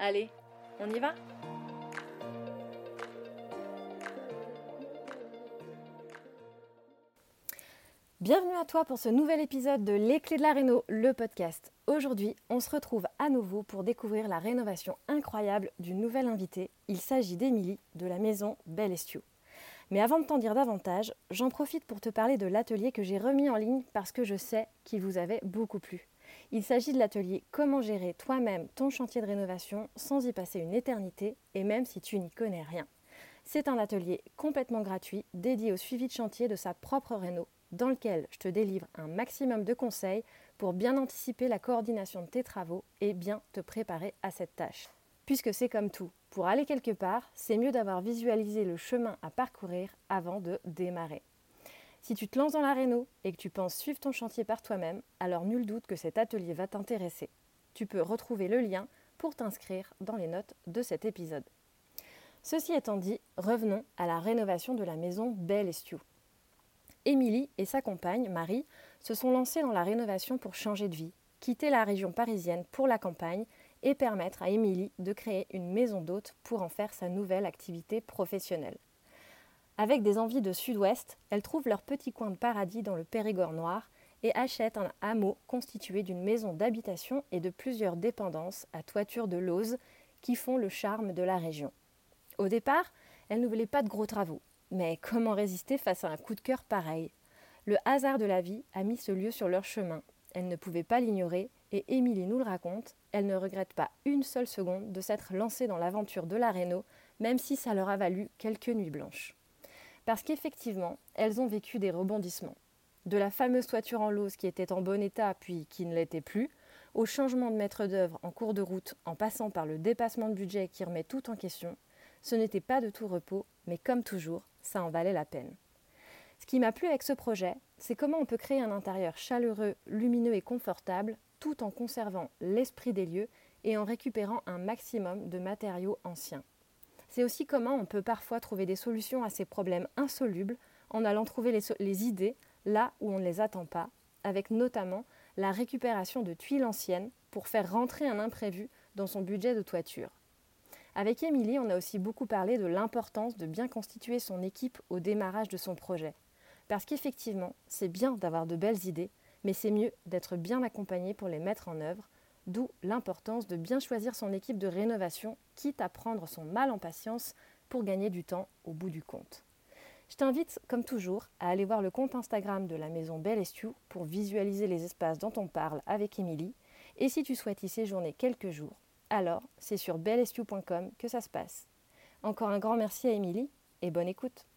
Allez, on y va Bienvenue à toi pour ce nouvel épisode de Les Clés de la Réno, le podcast. Aujourd'hui, on se retrouve à nouveau pour découvrir la rénovation incroyable d'une nouvelle invitée. Il s'agit d'Émilie de la maison Belle. Mais avant de t'en dire davantage, j'en profite pour te parler de l'atelier que j'ai remis en ligne parce que je sais qu'il vous avait beaucoup plu. Il s'agit de l'atelier Comment gérer toi-même ton chantier de rénovation sans y passer une éternité et même si tu n'y connais rien. C'est un atelier complètement gratuit dédié au suivi de chantier de sa propre réno dans lequel je te délivre un maximum de conseils pour bien anticiper la coordination de tes travaux et bien te préparer à cette tâche. Puisque c'est comme tout, pour aller quelque part, c'est mieux d'avoir visualisé le chemin à parcourir avant de démarrer. Si tu te lances dans la réno et que tu penses suivre ton chantier par toi-même, alors nul doute que cet atelier va t'intéresser. Tu peux retrouver le lien pour t'inscrire dans les notes de cet épisode. Ceci étant dit, revenons à la rénovation de la maison Belle Estiu. Émilie et sa compagne, Marie, se sont lancées dans la rénovation pour changer de vie, quitter la région parisienne pour la campagne et permettre à Émilie de créer une maison d'hôte pour en faire sa nouvelle activité professionnelle. Avec des envies de sud-ouest, elles trouvent leur petit coin de paradis dans le Périgord noir et achètent un hameau constitué d'une maison d'habitation et de plusieurs dépendances à toiture de lauze qui font le charme de la région. Au départ, elles ne voulaient pas de gros travaux. Mais comment résister face à un coup de cœur pareil? Le hasard de la vie a mis ce lieu sur leur chemin. Elle ne pouvait pas l'ignorer, et Émilie nous le raconte, elle ne regrette pas une seule seconde de s'être lancée dans l'aventure de la Réno, même si ça leur a valu quelques nuits blanches. Parce qu'effectivement, elles ont vécu des rebondissements. De la fameuse toiture en lauze qui était en bon état puis qui ne l'était plus, au changement de maître d'œuvre en cours de route en passant par le dépassement de budget qui remet tout en question, ce n'était pas de tout repos, mais comme toujours, ça en valait la peine. Ce qui m'a plu avec ce projet, c'est comment on peut créer un intérieur chaleureux, lumineux et confortable, tout en conservant l'esprit des lieux et en récupérant un maximum de matériaux anciens. C'est aussi comment on peut parfois trouver des solutions à ces problèmes insolubles en allant trouver les, idées là où on ne les attend pas, avec notamment la récupération de tuiles anciennes pour faire rentrer un imprévu dans son budget de toiture. Avec Émilie, on a aussi beaucoup parlé de l'importance de bien constituer son équipe au démarrage de son projet. Parce qu'effectivement, c'est bien d'avoir de belles idées, mais c'est mieux d'être bien accompagné pour les mettre en œuvre, d'où l'importance de bien choisir son équipe de rénovation, quitte à prendre son mal en patience pour gagner du temps au bout du compte. Je t'invite, comme toujours, à aller voir le compte Instagram de la maison Belle Estiu pour visualiser les espaces dont on parle avec Émilie. Et si tu souhaites y séjourner quelques jours, alors c'est sur bellestiu.com que ça se passe. Encore un grand merci à Émilie et bonne écoute.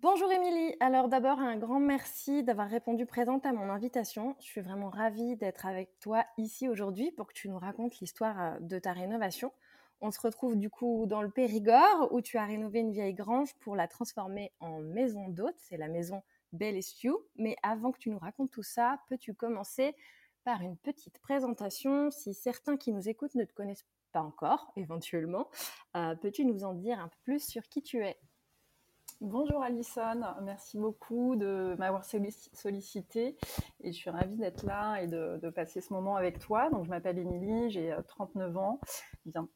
Bonjour Émilie, alors d'abord un grand merci d'avoir répondu présente à mon invitation. Je suis vraiment ravie d'être avec toi ici aujourd'hui pour que tu nous racontes l'histoire euh, de ta rénovation. On se retrouve du coup dans le Périgord où tu as rénové une vieille grange pour la transformer en maison d'hôte. C'est la maison Belle Estiu. Mais avant que tu nous racontes tout ça, peux-tu commencer par une petite présentation? Si certains qui nous écoutent ne te connaissent pas encore, éventuellement, euh, peux-tu nous en dire un peu plus sur qui tu es? Bonjour Alison, merci beaucoup de m'avoir sollicité et je suis ravie d'être là et de, passer ce moment avec toi. Donc je m'appelle Émilie, j'ai 39 euh, ans,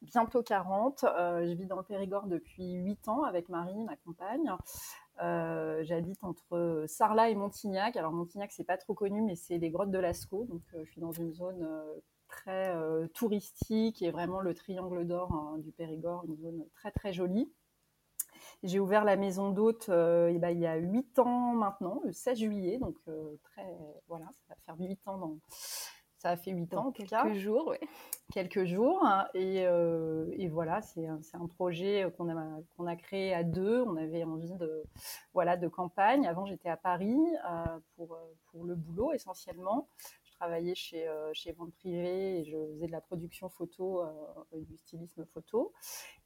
bientôt 40. Euh, je vis dans le Périgord depuis 8 ans avec Marie, ma compagne. Euh, j'habite entre Sarlat et Montignac. Alors Montignac, c'est pas trop connu, mais c'est les grottes de Lascaux. Donc je suis dans une zone très touristique et vraiment le triangle d'or hein, du Périgord, une zone très très jolie. J'ai ouvert la maison d'hôte ben, il y a 8 ans maintenant, le 16 juillet, donc très voilà, ça va faire 8 ans dans, ça a fait 8 ans en tout cas. Quelques jours, oui. Quelques jours. Hein, et, et, voilà, c'est un, un, projet qu'on a, qu'on a créé à deux. On avait envie de, voilà, de campagne. Avant, j'étais à Paris pour, pour le boulot essentiellement travaillais chez, euh, chez Vente Privée et je faisais de la production photo, euh, du stylisme photo.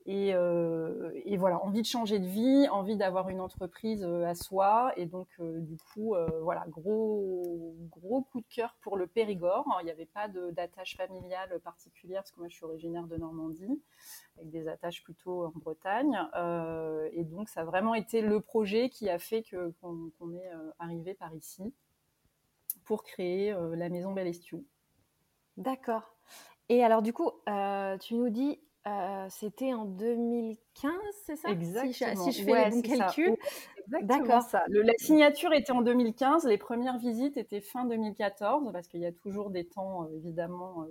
Et, euh, et, voilà, envie de changer de vie, envie d'avoir une entreprise à soi. Et donc, du coup, voilà, gros, gros coup de cœur pour le Périgord. Il n'y avait pas d'attache familiale particulière parce que moi, je suis originaire de Normandie, avec des attaches plutôt en Bretagne. et donc, ça a vraiment été le projet qui a fait qu'on est arrivé par ici pour créer euh, la maison Bellestiu. D'accord. Et alors du coup, euh, tu nous dis, euh, c'était en 2015, c'est ça? Exactement. Si je, fais les bons calculs. D'accord. la signature était en 2015, les premières visites étaient fin 2014, parce qu'il y a toujours des temps évidemment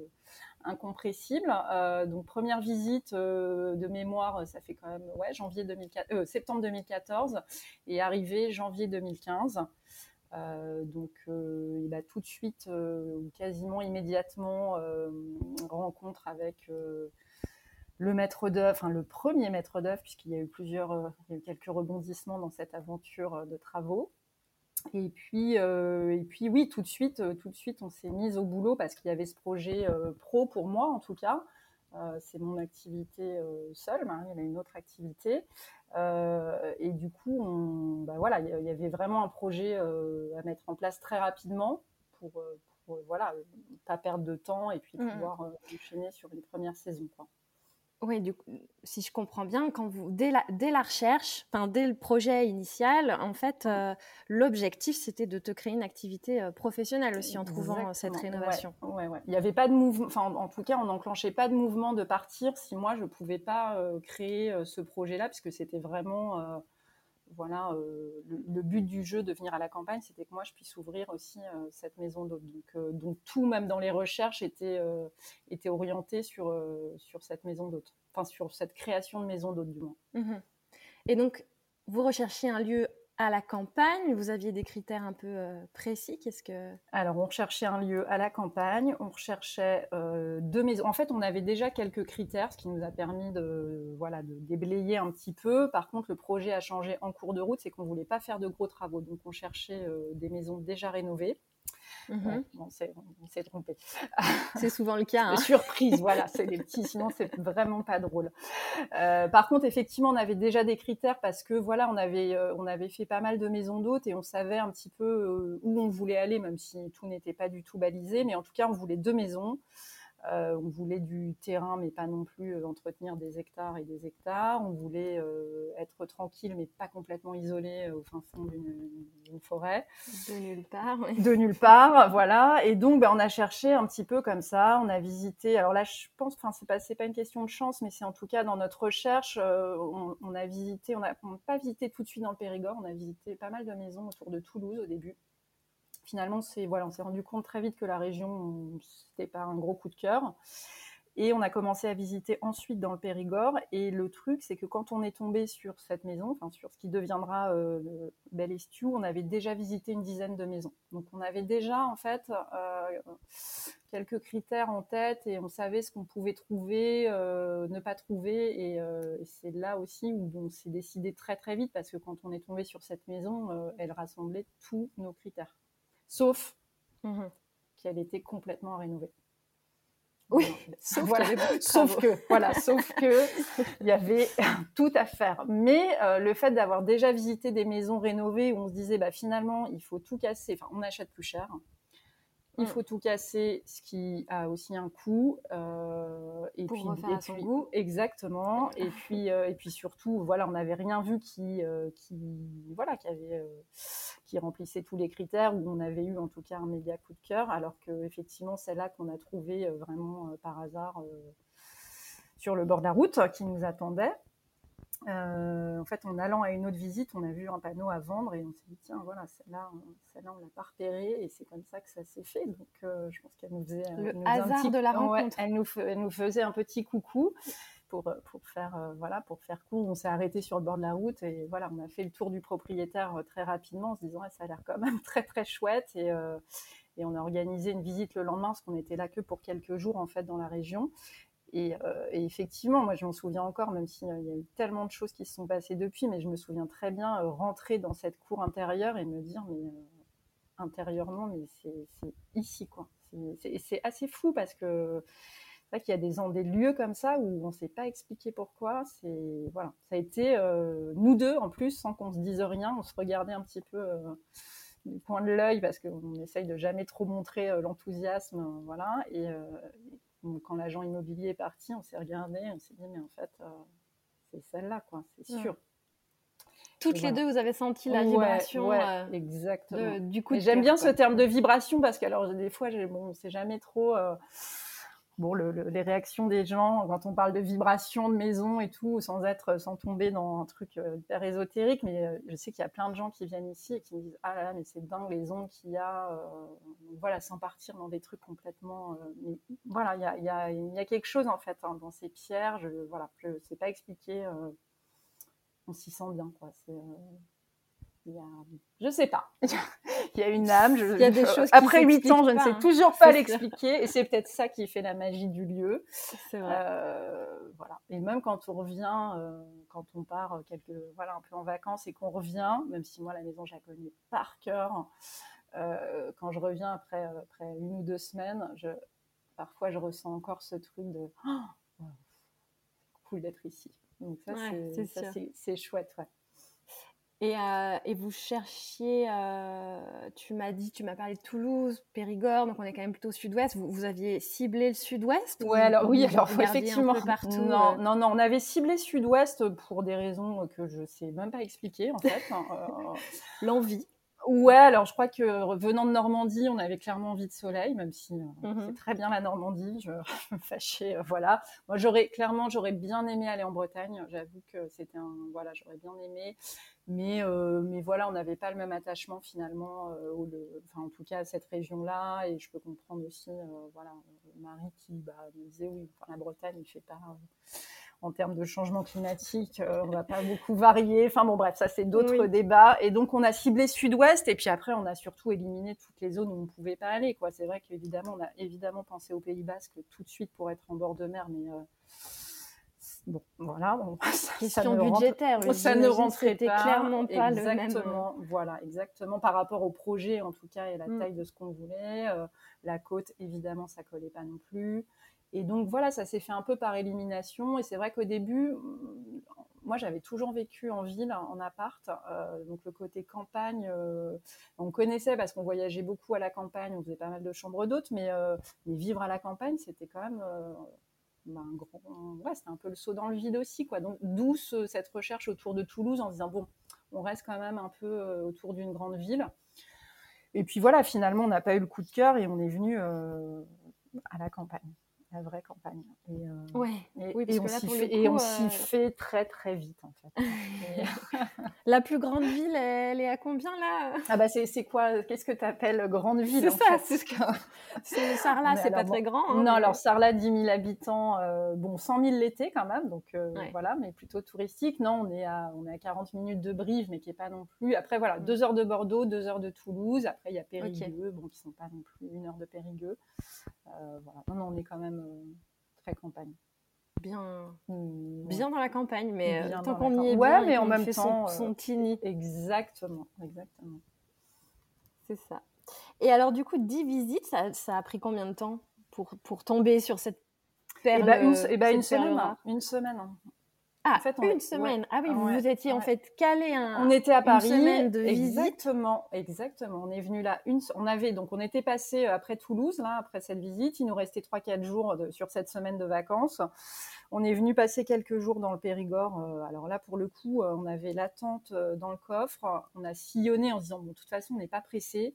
incompressibles. donc première visite de mémoire, ça fait quand même ouais, janvier 2014, septembre 2014 et arrivée janvier 2015. Euh, donc, euh, il a tout de suite, euh, quasiment immédiatement, rencontre avec le maître d'œuvre, enfin le premier maître d'œuvre, puisqu'il y a eu plusieurs, il y quelques rebondissements dans cette aventure de travaux. Et puis, et puis oui, tout de suite, tout de suite, on s'est mis au boulot parce qu'il y avait ce projet pro pour moi, en tout cas. c'est mon activité seule, Marie, elle a une autre activité. Euh, et du coup, on, bah voilà, il y avait vraiment un projet euh, à mettre en place très rapidement pour, euh, pour voilà, pas perdre de temps et puis mmh pouvoir enchaîner sur une première saison. Quoi. Oui, du coup, si je comprends bien, quand vous, dès, la, dès la recherche, dès le projet initial, en fait, euh, l'objectif, c'était de te créer une activité euh, professionnelle aussi en trouvant euh, cette rénovation. Ouais, ouais, Il n'y avait pas de mouvement, enfin, en, tout cas, on n'enclenchait pas de mouvement de partir si moi, je ne pouvais pas créer ce projet-là, puisque c'était vraiment voilà, euh, le, but du jeu de venir à la campagne, c'était que moi je puisse ouvrir aussi euh, cette maison d'hôte. Donc, euh, donc, tout, même dans les recherches, était, était orienté sur, sur cette maison d'hôte, enfin sur cette création de maison d'hôte du moins. Mmh Et donc, vous recherchez un lieu à la campagne Vous aviez des critères un peu euh, précis Qu'est-ce que Alors, on recherchait un lieu à la campagne, on recherchait euh, deux maisons. En fait, on avait déjà quelques critères, ce qui nous a permis de, voilà, de déblayer un petit peu. Par contre, le projet a changé en cours de route, c'est qu'on voulait pas faire de gros travaux, donc on cherchait euh, des maisons déjà rénovées. Mmh on s'est trompé. C'est souvent le cas. Hein. Surprise, voilà, c'est des petits, sinon c'est vraiment pas drôle. Euh, par contre, effectivement, on avait déjà des critères parce que voilà, on avait, euh, on avait fait pas mal de maisons d'hôtes et on savait un petit peu euh, où on voulait aller, même si tout n'était pas du tout balisé. Mais en tout cas, on voulait deux maisons. Euh, on voulait du terrain, mais pas non plus euh, entretenir des hectares et des hectares. On voulait euh, être tranquille, mais pas complètement isolé au fin fond d'une forêt. De nulle part. De nulle part, voilà. Et donc, ben, on a cherché un petit peu comme ça. On a visité. Alors là, je pense, enfin, c'est pas, pas une question de chance, mais c'est en tout cas dans notre recherche, on, a visité. On n'a pas visité tout de suite dans le Périgord. On a visité pas mal de maisons autour de Toulouse au début finalement, c'est voilà, on s'est rendu compte très vite que la région, c'était pas un gros coup de cœur. Et on a commencé à visiter ensuite dans le Périgord. Et le truc, c'est que quand on est tombé sur cette maison, enfin sur ce qui deviendra euh, Belle Estiu, on avait déjà visité une dizaine de maisons. Donc on avait déjà en fait euh, quelques critères en tête et on savait ce qu'on pouvait trouver, euh, ne pas trouver. Et, et c'est là aussi où on s'est décidé très très vite parce que quand on est tombé sur cette maison, elle rassemblait tous nos critères sauf mhm. qu'elle était complètement rénovée. Oui, sauf, sauf que voilà, sauf que il y avait tout à faire. Mais euh, le fait d'avoir déjà visité des maisons rénovées où on se disait bah finalement il faut tout casser, enfin on achète plus cher, il mm. faut tout casser, ce qui a aussi un coût. Euh, et Pour puis, refaire son goût. Exactement. et puis, euh, et puis surtout, voilà, on n'avait rien vu qui, euh, qui, voilà, qui avait, qui remplissait tous les critères où on avait eu en tout cas un méga coup de cœur, alors que effectivement, c'est là qu'on a trouvé vraiment par hasard sur le bord de la route qui nous attendait. En fait, en allant à une autre visite, on a vu un panneau à vendre et on s'est dit, tiens, voilà, celle-là, celle-là on l'a pas repérée et c'est comme ça que ça s'est fait. Donc, je pense qu'elle nous faisait. Le hasard de la rencontre. elle, nous, elle, nous, faisait un petit coucou pour, pour, faire, voilà, pour faire court. On s'est arrêté sur le bord de la route et voilà, on a fait le tour du propriétaire très rapidement en se disant, ça a l'air quand même très, très chouette. Et, et on a organisé une visite le lendemain, parce qu'on était là que pour quelques jours en fait dans la région. Et, euh, effectivement, moi je m'en souviens encore, même s'il y a eu tellement de choses qui se sont passées depuis, mais je me souviens très bien euh, rentrer dans cette cour intérieure et me dire, mais euh, intérieurement, mais c'est ici quoi. C'est assez fou parce que c'est vrai qu'il y a des, des lieux comme ça où on ne sait pas expliquer pourquoi. Voilà, ça a été nous deux en plus, sans qu'on se dise rien, on se regardait un petit peu du point de l'œil parce qu'on essaye de jamais trop montrer euh, l'enthousiasme, euh, voilà. Et euh, quand l'agent immobilier est parti, on s'est regardé, on s'est dit mais en fait c'est celle-là quoi, c'est sûr. Toutes les deux, vous avez senti la vibration exactement. du coup. J'aime bien ce terme de vibration parce que alors des fois, bon, c'est jamais trop bon, les réactions des gens quand on parle de vibration de maison et tout, sans être, sans tomber dans un truc euh, hyper ésotérique, mais euh, je sais qu'il y a plein de gens qui viennent ici et qui me disent ah là là, mais c'est dingue les ondes qu'il y a, euh, voilà, sans partir dans des trucs complètement, mais, voilà, il y a, y, a, y a, quelque chose en fait hein, dans ces pierres, je, voilà, je sais pas expliquer, on s'y sent bien quoi, c'est il y a, je sais pas, il y a une âme. Je, il y a des choses après huit ans, je ne sais hein. toujours pas l'expliquer, et c'est peut-être ça qui fait la magie du lieu. C'est vrai. Euh, voilà. Et même quand on revient, euh, quand on part quelques, voilà, un peu en vacances et qu'on revient, même si moi la maison je la connais par cœur, euh, quand je reviens après, après une ou deux semaines, je, parfois je ressens encore ce truc de oh, cool d'être ici. Donc ça, c'est chouette. Ouais. Et, euh, et, vous cherchiez, euh, tu m'as dit, tu m'as parlé de Toulouse, Périgord, donc on est quand même plutôt sud-ouest. Vous, vous, aviez ciblé le sud-ouest Ouais, alors oui, alors effectivement. partout, non, euh? non, non, on avait ciblé sud-ouest pour des raisons que je sais même pas expliquer en fait. L'envie. Ouais, alors je crois que venant de Normandie, on avait clairement envie de soleil, même si c'est très bien la Normandie. Je, me fâchais, voilà. Moi, j'aurais clairement, j'aurais bien aimé aller en Bretagne. J'avoue que c'était un, voilà, j'aurais bien aimé. Mais, euh, mais voilà, on n'avait pas le même attachement finalement, euh, au, enfin, en tout cas à cette région-là. Et je peux comprendre aussi, euh, voilà, Marie qui bah, me disait oui, enfin, la Bretagne, il fait pas en termes de changement climatique, on va pas beaucoup varier. Enfin bon, bref, ça c'est d'autres débats. Et donc on a ciblé Sud-Ouest et puis après on a surtout éliminé toutes les zones où on ne pouvait pas aller. Quoi, c'est vrai qu'évidemment on a évidemment pensé au Pays Basque tout de suite pour être en bord de mer, mais Bon, voilà. ça, Question budgétaire. ça ne rentrait pas. clairement pas exactement, le même. Voilà, exactement. Par rapport au projet, en tout cas, et la mm. taille de ce qu'on voulait. Euh, la côte, évidemment, ça collait pas non plus. Et donc, voilà, ça s'est fait un peu par élimination. Et c'est vrai qu'au début, mm, moi, j'avais toujours vécu en ville, en appart. Euh, donc, le côté campagne, euh, on connaissait parce qu'on voyageait beaucoup à la campagne. On faisait pas mal de chambres d'hôtes. Mais, mais vivre à la campagne, c'était quand même bah, un grand, ouais, c'était un peu le saut dans le vide aussi. Donc, d'où cette recherche autour de Toulouse en se disant, bon, on reste quand même un peu euh, autour d'une grande ville. Et puis voilà, finalement, on n'a pas eu le coup de cœur et on est venu euh, à la campagne la vraie campagne. Et, euh, ouais. et, on s'y fait, euh, fait, très très vite en fait. la plus grande ville, elle est à combien là? Ah bah c'est quoi? Qu'est-ce que tu appelles grande ville C'est ça, c'est ce que... Sarlat, c'est pas très grand. Hein, non, alors Sarlat, 10 000 habitants, euh, bon 100 000 l'été quand même, donc voilà, mais plutôt touristique. Non, on est à on est à 40 minutes de Brive, mais qui est pas non plus. Après voilà, deux heures de Bordeaux, deux heures de Toulouse. Après il y a Périgueux, bon qui sont pas non plus une heure de Périgueux. voilà, non, non, on est quand même très campagne. Bien, mmh, bien dans la campagne, mais euh, tant qu'on y est ouais, mais en même temps, son, son Exactement, exactement. C'est ça. Et alors, du coup, 10 visites, ça, ça, a pris combien de temps pour, pour tomber sur cette perle et bah, une, et bah, une, semaine, une semaine. Ah, en fait, une semaine. Ah oui, vous, vous étiez en fait calé un. On était à Paris. Une semaine de exactement, visite. Exactement. On est venu là une. On avait donc on était passé euh, après Toulouse là après cette visite. Il nous restait trois quatre jours sur cette semaine de vacances. On est venu passer quelques jours dans le Périgord. Euh, alors là pour le coup, euh, on avait la tente dans le coffre. On a sillonné en se disant bon de toute façon on n'est pas pressé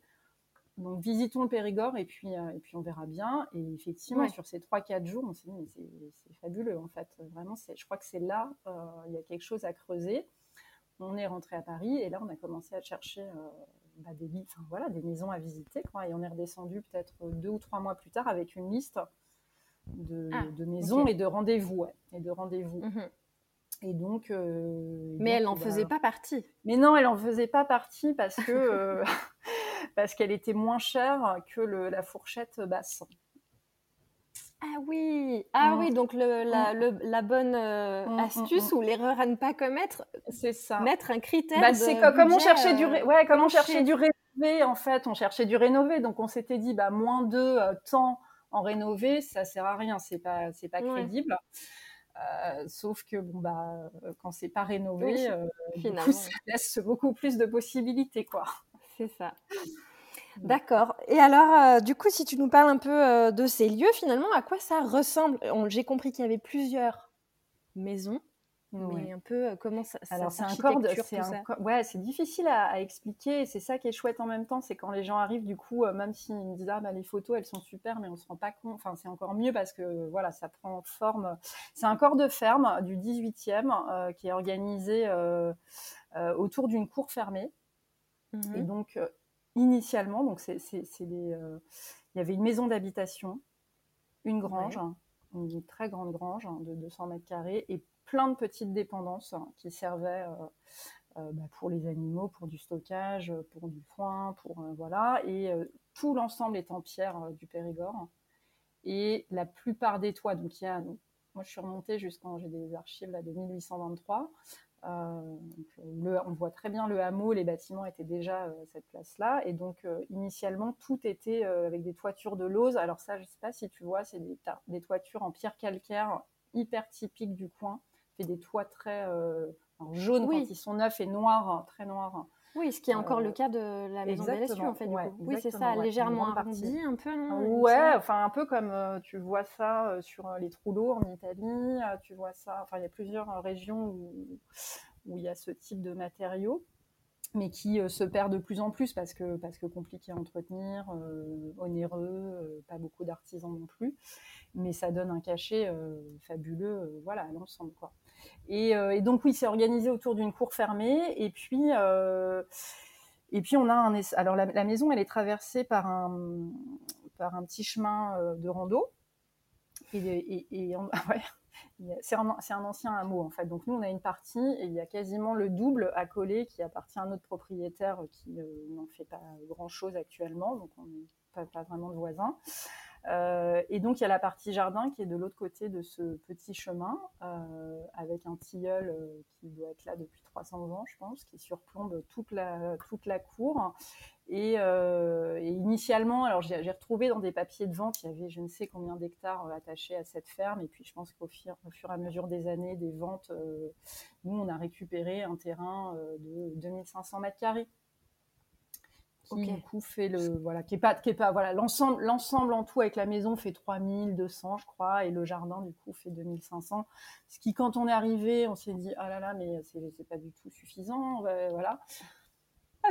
donc visitons le Périgord et puis, et puis on verra bien. Et effectivement, sur ces 3-4 jours, on s'est dit, mais c'est fabuleux en fait. Vraiment, je crois que c'est là, il y a quelque chose à creuser. On est rentré à Paris et là, on a commencé à chercher bah, des, enfin, voilà, des maisons à visiter. Quoi, et on est redescendu peut-être deux ou trois mois plus tard avec une liste de, ah, maisons et de rendez-vous. et de rendez-vous. Mhm. Et donc. Euh, mais elle n'en bah, faisait pas partie. Mais non, elle n'en faisait pas partie parce que euh, parce qu'elle était moins chère que le, la fourchette basse. Ah oui, ah oui, donc le, la, mm. la, bonne euh, mm, mm, astuce ou l'erreur à ne pas commettre, c'est ça. Mettre un critère. Bah, c'est comme on cherchait du, ouais, comme on cherchait du rénové en fait, on cherchait du rénové, donc on s'était dit bah moins de temps en rénové, ça sert à rien, c'est pas c'est pas crédible. Euh, sauf que bon bah euh, quand c'est pas rénové, euh, ça laisse beaucoup plus de possibilités quoi. C'est ça. D'accord. Et alors, du coup, si tu nous parles un peu de ces lieux, finalement, à quoi ça ressemble? J'ai compris qu'il y avait plusieurs maisons. Mais un peu euh, comment ça Alors c'est un corps c'est ouais, c'est difficile à, expliquer. C'est ça qui est chouette en même temps, c'est quand les gens arrivent du coup, euh, même s'ils me disent ah bah les photos elles sont super, mais on se rend pas compte. Enfin c'est encore mieux parce que voilà ça prend forme. C'est un corps de ferme du 18e euh, qui est organisé autour d'une cour fermée. Mmh Et donc initialement, donc c'est il y avait une maison d'habitation, une grange. une très grande grange hein, de 200 mètres carrés et plein de petites dépendances hein, qui servaient euh, euh, bah, pour les animaux, pour du stockage, pour du foin, pour euh, voilà, et tout l'ensemble est en pierre du Périgord. Et la plupart des toits, donc il y a, moi je suis remontée jusqu'en, j'ai des archives là de 1823. On voit très bien le hameau, les bâtiments étaient déjà à cette place-là. Et donc, initialement, tout était avec des toitures de lauze. Alors ça, je ne sais pas si tu vois, c'est des, des, toitures en pierre calcaire hyper typiques du coin des toits très euh, jaunes quand ils sont neufs et noirs, très noirs. Oui, ce qui est encore euh, le cas de la maison d'Alessio, en fait. Du coup. Oui, c'est ça, légèrement arrondi, un peu. ouais, enfin un peu comme euh, tu vois ça sur les trous en Italie. tu vois ça. Enfin, il y a plusieurs régions où, où il y a ce type de matériaux mais qui se perd de plus en plus parce que parce que compliqué à entretenir, onéreux, pas beaucoup d'artisans non plus, mais ça donne un cachet fabuleux, voilà, à l'ensemble quoi. Euh, et, donc oui, c'est organisé autour d'une cour fermée. Et puis, euh, et puis on a un. Alors la, maison, elle est traversée par un, par un petit chemin euh, de rando. Et, c'est un, ancien hameau en fait. Donc nous, on a une partie et il y a quasiment le double à coller qui appartient à notre propriétaire qui n'en fait pas grand-chose actuellement. Donc on n'est pas, vraiment de voisins. Euh, et donc il y a la partie jardin qui est de l'autre côté de ce petit chemin, euh, avec un tilleul euh, qui doit être là depuis 300 ans, je pense, qui surplombe toute la, toute la cour. Et, initialement, alors j'ai retrouvé dans des papiers de vente, il y avait je ne sais combien d'hectares attachés à cette ferme. Et puis je pense qu'au fur, fur, et à mesure des années, des ventes, nous on a récupéré un terrain de 2500 mètres carrés qui du coup fait le voilà qui est pas qui est pas voilà l'ensemble l'ensemble en tout avec la maison fait 3200 je crois et le jardin du coup fait 2500 ce qui quand on est arrivé on s'est dit ah là là mais c'est pas du tout suffisant voilà. ah,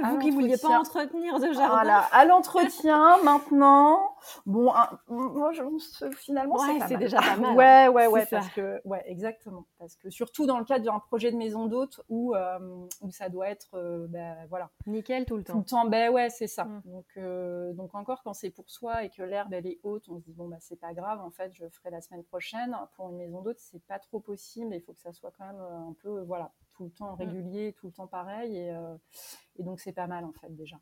vous qui vouliez pas entretenir de jardin. Voilà, à l'entretien maintenant. Bon, moi je, finalement c'est déjà pas mal. Ouais, ouais, ouais, parce que ouais, exactement, parce que surtout dans le cadre d'un projet de maison d'hôte où euh, où ça doit être, euh, ben, voilà, nickel tout le temps. Tout le temps, ben ouais, c'est ça. Mm. Donc euh, donc encore quand c'est pour soi et que l'herbe elle est haute, on se dit bon bah c'est pas grave, en fait je ferai la semaine prochaine. Pour une maison d'hôte c'est pas trop possible, il faut que ça soit quand même un peu voilà tout le temps mm. régulier, tout le temps pareil. Et, euh, et donc, c'est pas mal, en fait, déjà.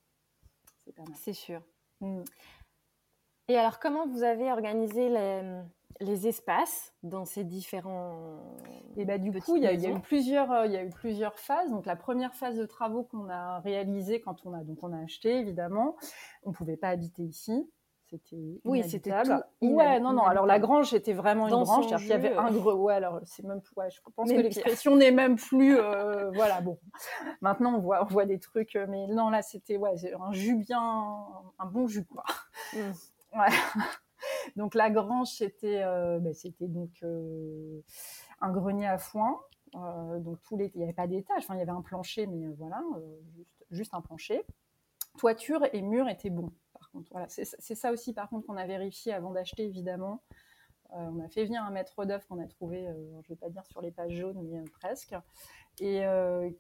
C'est sûr. Mm. Et alors, comment vous avez organisé les, les espaces dans ces différents. Et bah, du coup, il y, a, eu plusieurs, euh, il y a eu plusieurs phases. Donc, la première phase de travaux qu'on a réalisée quand on a, donc on a acheté, évidemment, on ne pouvait pas habiter ici c'était oui c'était ouais non non alors la grange était vraiment une grange il y avait un gros ouais alors c'est même ouais, je pense que l'expression n'est même plus euh, voilà bon. Maintenant on voit on voit des trucs euh, mais non là c'était ouais un jus bien un bon jus quoi. Mm. ouais. Donc la grange c'était euh, ben, c'était donc un grenier à foin donc tous les il n'y avait pas d'étage enfin il y avait un plancher mais voilà juste juste un plancher. Toiture et mur étaient bons contre, voilà, c'est ça aussi, par contre, qu'on a vérifié avant d'acheter, évidemment. on a fait venir un maître d'œuvre qu'on a trouvé, je ne vais pas dire sur les pages jaunes, mais presque, et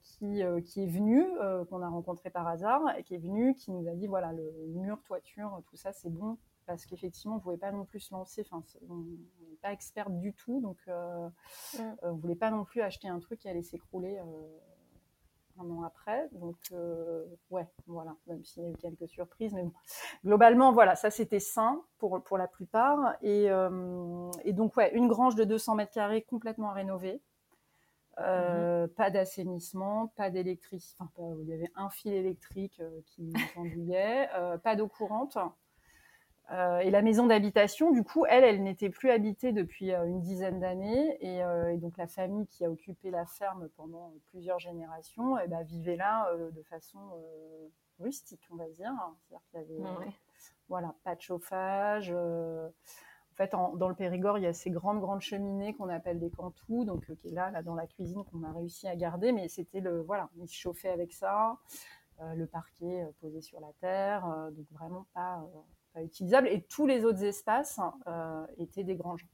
qui, qui, est venu, qu'on a rencontré par hasard, et qui est venu, qui nous a dit voilà, le mur, toiture, tout ça, c'est bon, parce qu'effectivement, on ne pouvait pas non plus se lancer. Enfin, on n'est pas experte du tout, donc euh, mm. euh, on ne voulait pas non plus acheter un truc qui allait s'écrouler euh, un an après. Donc, ouais, voilà, même s'il y a eu quelques surprises. Mais bon, globalement, voilà, ça c'était sain pour, pour la plupart. Et, et, donc, ouais, une grange de 200 mètres carrés complètement rénovée. Mm-hmm. Pas d'assainissement, pas d'électricité. Enfin, il y avait un fil électrique qui s'endouillait, pas d'eau courante. Euh, et la maison d'habitation, du coup, elle, elle n'était plus habitée depuis euh, une dizaine d'années. Euh, et, donc, la famille qui a occupé la ferme pendant plusieurs générations eh ben, vivait là de façon rustique, on va dire. C'est-à-dire qu'il y avait voilà, pas de chauffage. en fait, dans le Périgord, il y a ces grandes, grandes cheminées qu'on appelle des cantous, donc qui est là, là, dans la cuisine, qu'on a réussi à garder. Mais c'était le. Voilà, ils se chauffaient avec ça. le parquet posé sur la terre. donc, vraiment pas utilisable. Et tous les autres espaces euh, étaient des granges.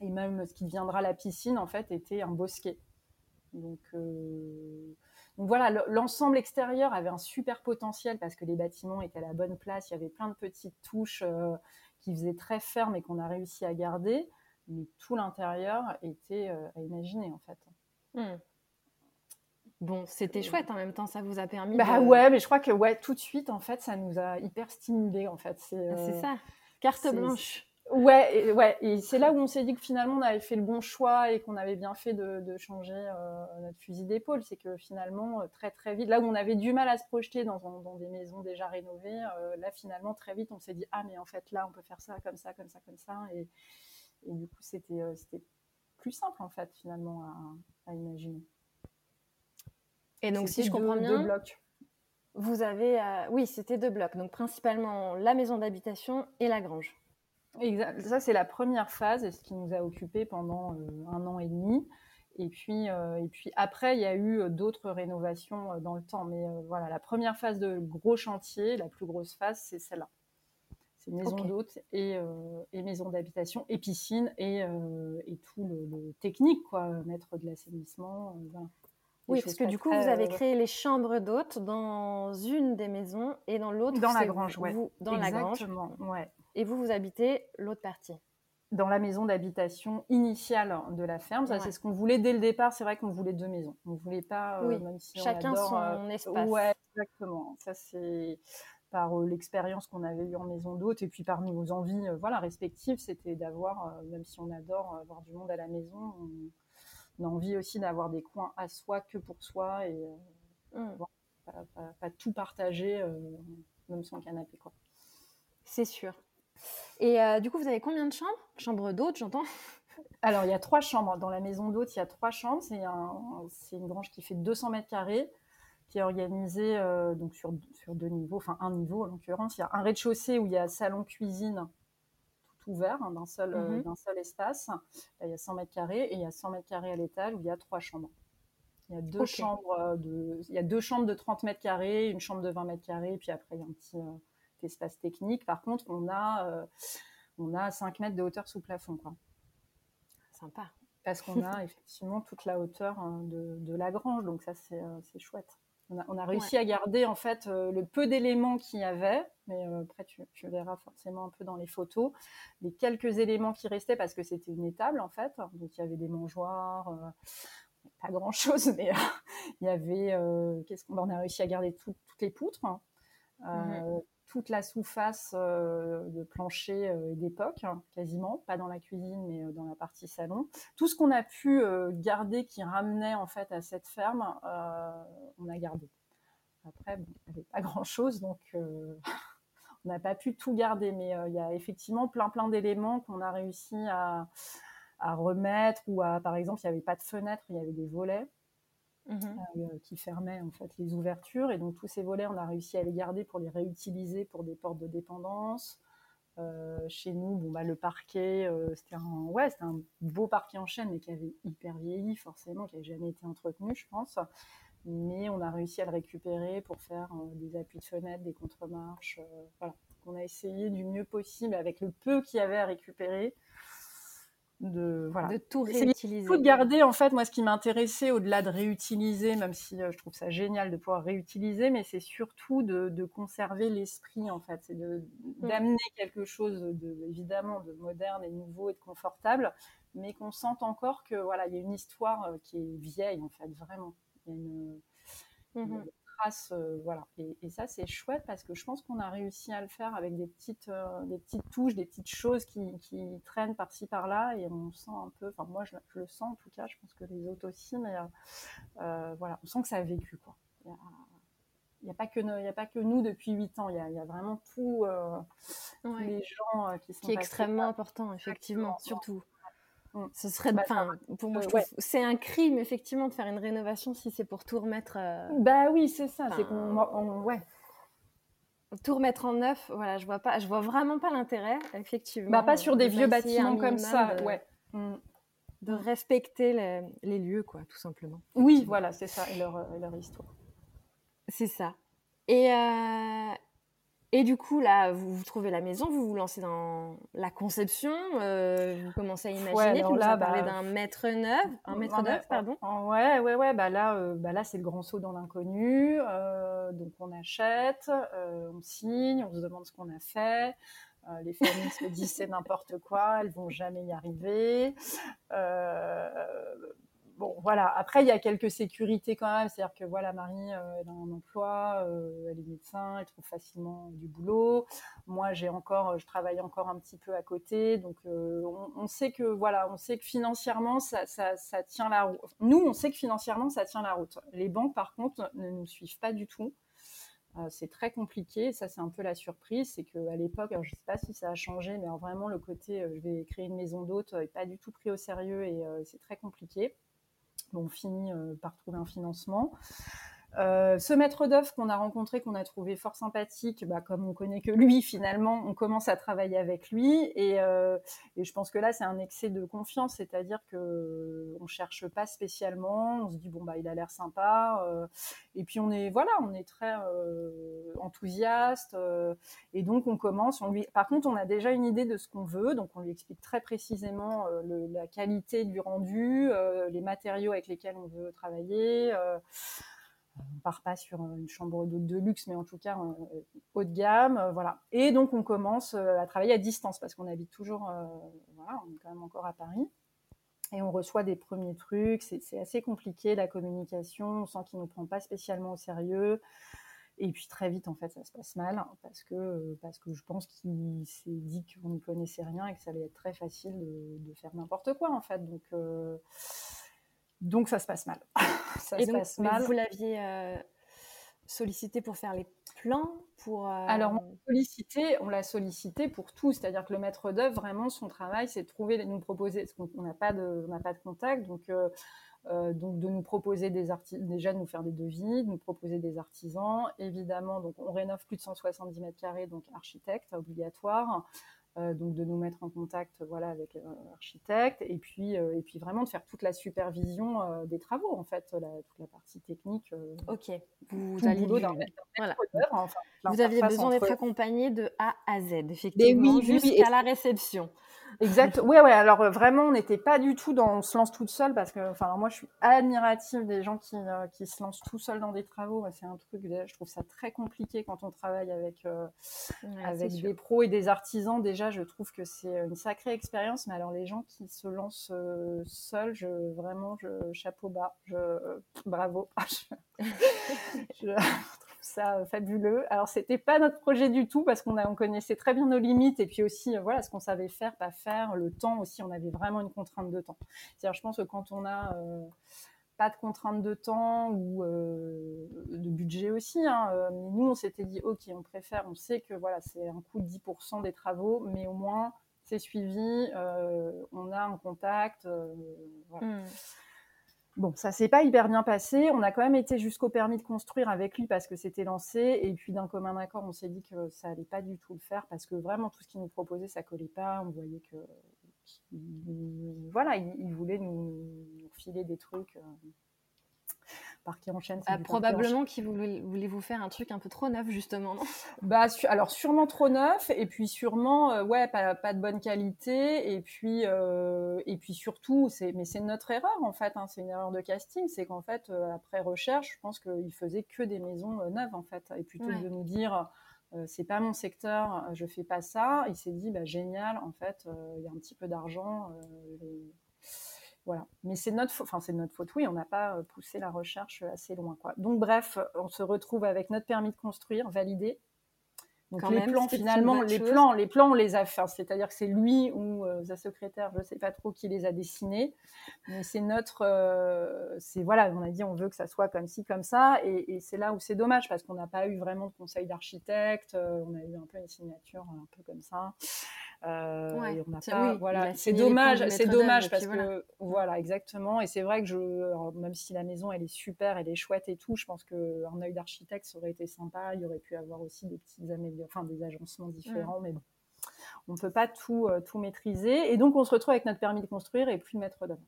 Et même ce qui deviendra la piscine, en fait, était un bosquet. Donc, euh, donc voilà, l'ensemble extérieur avait un super potentiel parce que les bâtiments étaient à la bonne place. Il y avait plein de petites touches euh, qui faisaient très ferme et qu'on a réussi à garder. Mais tout l'intérieur était à imaginer, en fait. Hmm. Bon, c'était chouette en même temps, ça vous a permis. Bah ouais, mais je crois que ouais, tout de suite, en fait, ça nous a hyper stimulé en fait. C'est euh, ça, carte blanche. Ouais, et, ouais, et c'est là où on s'est dit que finalement on avait fait le bon choix et qu'on avait bien fait de, changer euh, notre fusil d'épaule. C'est que finalement, euh, très très vite, là où on avait du mal à se projeter dans, dans des maisons déjà rénovées, là finalement très vite on s'est dit ah mais en fait là on peut faire ça comme ça, comme ça, comme ça. Et, et du coup c'était c'était plus simple en fait finalement à, à imaginer. Et donc, si je comprends bien, deux blocs. vous avez, euh, oui, c'était deux blocs. Donc, principalement la maison d'habitation et la grange. Exact. Ça, c'est la première phase, ce qui nous a occupé pendant euh, un an et demi. Et puis, euh, et puis après, il y a eu d'autres rénovations dans le temps. Mais voilà, la première phase de gros chantier, la plus grosse phase, c'est celle-là. C'est maison d'hôte et, et, maison d'habitation et piscine et, et tout le, technique, quoi, mettre de l'assainissement. Oui, parce que du coup, vous avez créé les chambres d'hôtes dans une des maisons et dans l'autre, dans la grange, vous, dans la grange. Ouais. Et vous, vous habitez l'autre partie. Dans la maison d'habitation initiale de la ferme, ça c'est ce qu'on voulait dès le départ. C'est vrai qu'on voulait deux maisons. On voulait pas, euh, oui. même si chacun son euh, espace. Ouais, exactement. Ça c'est par euh, l'expérience qu'on avait eue en maison d'hôte et puis par nos envies, voilà, respectives, c'était d'avoir, même si on adore avoir du monde à la maison, on a envie aussi d'avoir des coins à soi que pour soi et euh, mmh. pas, tout partager, euh, même son canapé. Quoi. C'est sûr. Et euh, du coup, vous avez combien de chambres? Chambres d'hôtes, j'entends Alors, il y a trois chambres. Dans la maison d'hôtes, il y a trois chambres. C'est une grange qui fait 200 mètres carrés, qui est organisée donc sur, sur deux niveaux, enfin un niveau en l'occurrence. Il y a un rez-de-chaussée où il y a salon-cuisine ouvert hein, d'un seul, d'un seul espace. il y a 100 mètres carrés et il y a 100 mètres carrés à l'étage où il y a trois chambres. Il y a deux, chambres, euh, de, il y a deux chambres de 30 mètres carrés, une chambre de 20 mètres carrés, puis après il y a un petit euh, espace technique. Par contre, on a, on a 5 mètres de hauteur sous plafond. Quoi. Sympa. Parce qu'on a effectivement toute la hauteur hein, de, de la grange, donc ça c'est, chouette. On a, réussi à garder en fait euh, le peu d'éléments qu'il y avait, mais euh, après tu, verras forcément un peu dans les photos, les quelques éléments qui restaient parce que c'était une étable en fait. Donc il y avait des mangeoires, euh, pas grand chose, mais il y avait, qu'est-ce qu'on a réussi à garder toutes les poutres. Hein. Mhm toute la sous-face euh, de plancher euh, d'époque, hein, quasiment, pas dans la cuisine, mais euh, dans la partie salon. Tout ce qu'on a pu garder qui ramenait en fait à cette ferme, on a gardé. Après, il n'y avait pas grand-chose, donc on n'a pas pu tout garder, mais il y a effectivement plein plein d'éléments qu'on a réussi à, à, remettre, ou à, par exemple, il n'y avait pas de fenêtre, il y avait des volets. Mhm. Euh, qui fermait en fait les ouvertures. Et donc tous ces volets, on a réussi à les garder pour les réutiliser pour des portes de dépendance. Euh, chez nous, bon, bah, le parquet, euh, c'était un, ouais, un beau parquet en chaîne, mais qui avait hyper vieilli, forcément, qui n'avait jamais été entretenu, je pense. Mais on a réussi à le récupérer pour faire des appuis de fenêtre, des contre-marches. voilà. on a essayé du mieux possible avec le peu qu'il y avait à récupérer de voilà de tout réutiliser tout de garder en fait moi ce qui m'intéressait au-delà de réutiliser même si euh, je trouve ça génial de pouvoir réutiliser mais c'est surtout de, de, conserver l'esprit en fait c'est mm. d'amener quelque chose de évidemment de moderne et nouveau et de confortable mais qu'on sente encore que voilà il y a une histoire euh, qui est vieille en fait vraiment il y a une, mm-hmm. Euh, voilà. Et, ça, c'est chouette parce que je pense qu'on a réussi à le faire avec des petites, euh, des petites touches, des petites choses qui, traînent par-ci par-là et on sent un peu, enfin moi je, le sens en tout cas, je pense que les autres aussi, mais euh, voilà, on sent que ça a vécu quoi. Il n'y a, pas que a pas que nous depuis 8 ans, il y a, vraiment tout, les gens qui sont. Qui est extrêmement important, effectivement, surtout. Mm. Ce serait, bah, enfin, pour moi, c'est un crime effectivement de faire une rénovation si c'est pour tout remettre. Euh, bah oui, c'est ça. C'est qu'on, ouais. Tout remettre en neuf, voilà, je vois pas, je vois vraiment pas l'intérêt, effectivement. Bah pas sur des vieux bâtiments comme ça, ouais. Mm. De respecter les, lieux, quoi, tout simplement. Oui, voilà, c'est ça, et leur, leur histoire. C'est ça. Et, euh, et du coup, là, vous, vous, trouvez la maison, vous vous lancez dans la conception, euh, vous commencez à imaginer, nous as parlé bah, d'un maître neuf, un maître neuf, pardon. Ouais, ouais, ouais, bah là, euh, bah là c'est le grand saut dans l'inconnu. Euh, donc on achète, on signe, on se demande ce qu'on a fait. les familles se disent c'est n'importe quoi, elles vont jamais y arriver bon, voilà. Après, il y a quelques sécurités quand même. C'est-à-dire que voilà, Marie, euh, elle a un emploi, euh, elle est médecin, elle trouve facilement du boulot. Moi, j'ai encore, je travaille encore un petit peu à côté. Donc, euh, on, sait que voilà, on sait que financièrement, ça, tient la route. Nous, on sait que financièrement, ça tient la route. Les banques, par contre, ne nous suivent pas du tout. c'est très compliqué. Ça, c'est un peu la surprise. C'est qu'à l'époque, je ne sais pas si ça a changé, mais vraiment, le côté je vais créer une maison d'hôte n'est pas du tout pris au sérieux et c'est très compliqué on finit euh, par trouver un financement. Euh, ce maître d'œuvre qu'on a rencontré, qu'on a trouvé fort sympathique, bah, comme on connaît que lui, finalement, on commence à travailler avec lui. Et, euh, je pense que là, c'est un excès de confiance, c'est-à-dire que on cherche pas spécialement. On se dit bon bah il a l'air sympa. Euh, et puis on est voilà, on est très enthousiaste. et donc on commence. On lui, par contre, on a déjà une idée de ce qu'on veut, donc on lui explique très précisément la qualité du rendu, les matériaux avec lesquels on veut travailler on part pas sur une chambre de luxe, mais en tout cas euh, haut de gamme, euh, voilà. Et donc on commence euh, à travailler à distance parce qu'on habite toujours, voilà, on est quand même encore à Paris. Et on reçoit des premiers trucs, c'est assez compliqué la communication, on sent qu'il ne nous prend pas spécialement au sérieux. Et puis très vite, en fait, ça se passe mal parce que, je pense qu'il s'est dit qu'on n'y connaissait rien et que ça allait être très facile de, faire n'importe quoi, en fait. Donc, donc ça se passe mal. ça se passe mal. Vous l'aviez euh, sollicité pour faire les plans pour, euh, Alors, on, sollicité, on l'a sollicité pour tout, c'est-à-dire que le maître d'œuvre, vraiment, son travail, c'est de trouver, de nous proposer, parce qu'on n'a pas, de, pas de contact, donc, euh, donc de nous proposer des artisans, déjà de nous faire des devis, de nous proposer des artisans, évidemment, donc on rénove plus de 170 mètres carrés, donc architecte obligatoire, donc de nous mettre en contact voilà avec l'architecte et puis euh, et puis vraiment de faire toute la supervision euh, des travaux en fait la, toute la partie technique ok. Vous allez voilà. vous aviez besoin d'être accompagné de A à Z effectivement oui, jusqu'à la réception Exact. Oui, ouais. Alors euh, vraiment, on n'était pas du tout dans on se lance toute seule parce que, enfin, moi, je suis admirative des gens qui, euh, qui se lancent tout seuls dans des travaux. C'est un truc, je trouve ça très compliqué quand on travaille avec euh, avec des pros et des artisans. Déjà, je trouve que c'est une sacrée expérience. Mais alors, les gens qui se lancent seuls, je vraiment, je chapeau bas, je bravo. je, ça euh, fabuleux. Alors c'était pas notre projet du tout parce qu'on on connaissait très bien nos limites et puis aussi euh, voilà ce qu'on savait faire, pas faire, le temps aussi. On avait vraiment une contrainte de temps. C'est-à-dire je pense que quand on a euh, pas de contrainte de temps ou de budget aussi. Hein, nous, on s'était dit, ok, on préfère, on sait que voilà, c'est un coût de 10% des travaux, mais au moins c'est suivi, on a un contact. Voilà. Mmh. Bon, ça s'est pas hyper bien passé. On a quand même été jusqu'au permis de construire avec lui parce que c'était lancé. Et puis d'un commun accord, on s'est dit que ça allait pas du tout le faire parce que vraiment tout ce qu'il nous proposait, ça collait pas. On voyait que, voilà, il, voulait nous, filer des trucs. Euh. Parquet en chêne. Ah, probablement qu'il voulait, vous faire un truc un peu trop neuf, justement, non? Bah, Alors, sûrement trop neuf, et puis sûrement, euh, ouais, pas, pas, de bonne qualité, et puis, euh, et puis surtout, mais c'est notre erreur, en fait, hein, c'est une erreur de casting, c'est qu'en fait, euh, après recherche, je pense qu'il faisait que des maisons neuves, en fait, et plutôt que de nous dire c'est pas mon secteur, je fais pas ça. Il s'est dit, bah, génial, en fait, il y a un petit peu d'argent. Voilà. Mais c'est notre, enfin, c'est notre faute, oui, on n'a pas poussé la recherche assez loin. Quoi. Donc, bref, on se retrouve avec notre permis de construire validé donc les plans finalement, les plans, les plans on les a fait. C'est-à-dire que c'est lui ou euh, sa secrétaire, je ne sais pas trop qui les a dessinés, mais c'est notre, euh, c'est voilà, on a dit on veut que ça soit comme ci comme ça, et, c'est là où c'est dommage parce qu'on n'a pas eu vraiment de conseil d'architecte, euh, on a eu un peu une signature un peu comme ça. Euh, voilà, c'est dommage, c'est dommage parce que voilà, exactement. Et c'est vrai que je, même si la maison elle est super, elle est chouette et tout, je pense qu'un œil d'architecte ça aurait été sympa. Il y aurait pu avoir aussi des petites améliorations, enfin des agencements différents, mais bon, on ne peut pas tout, euh, tout maîtriser. Et donc on se retrouve avec notre permis de construire et plus de maître d'œuvre.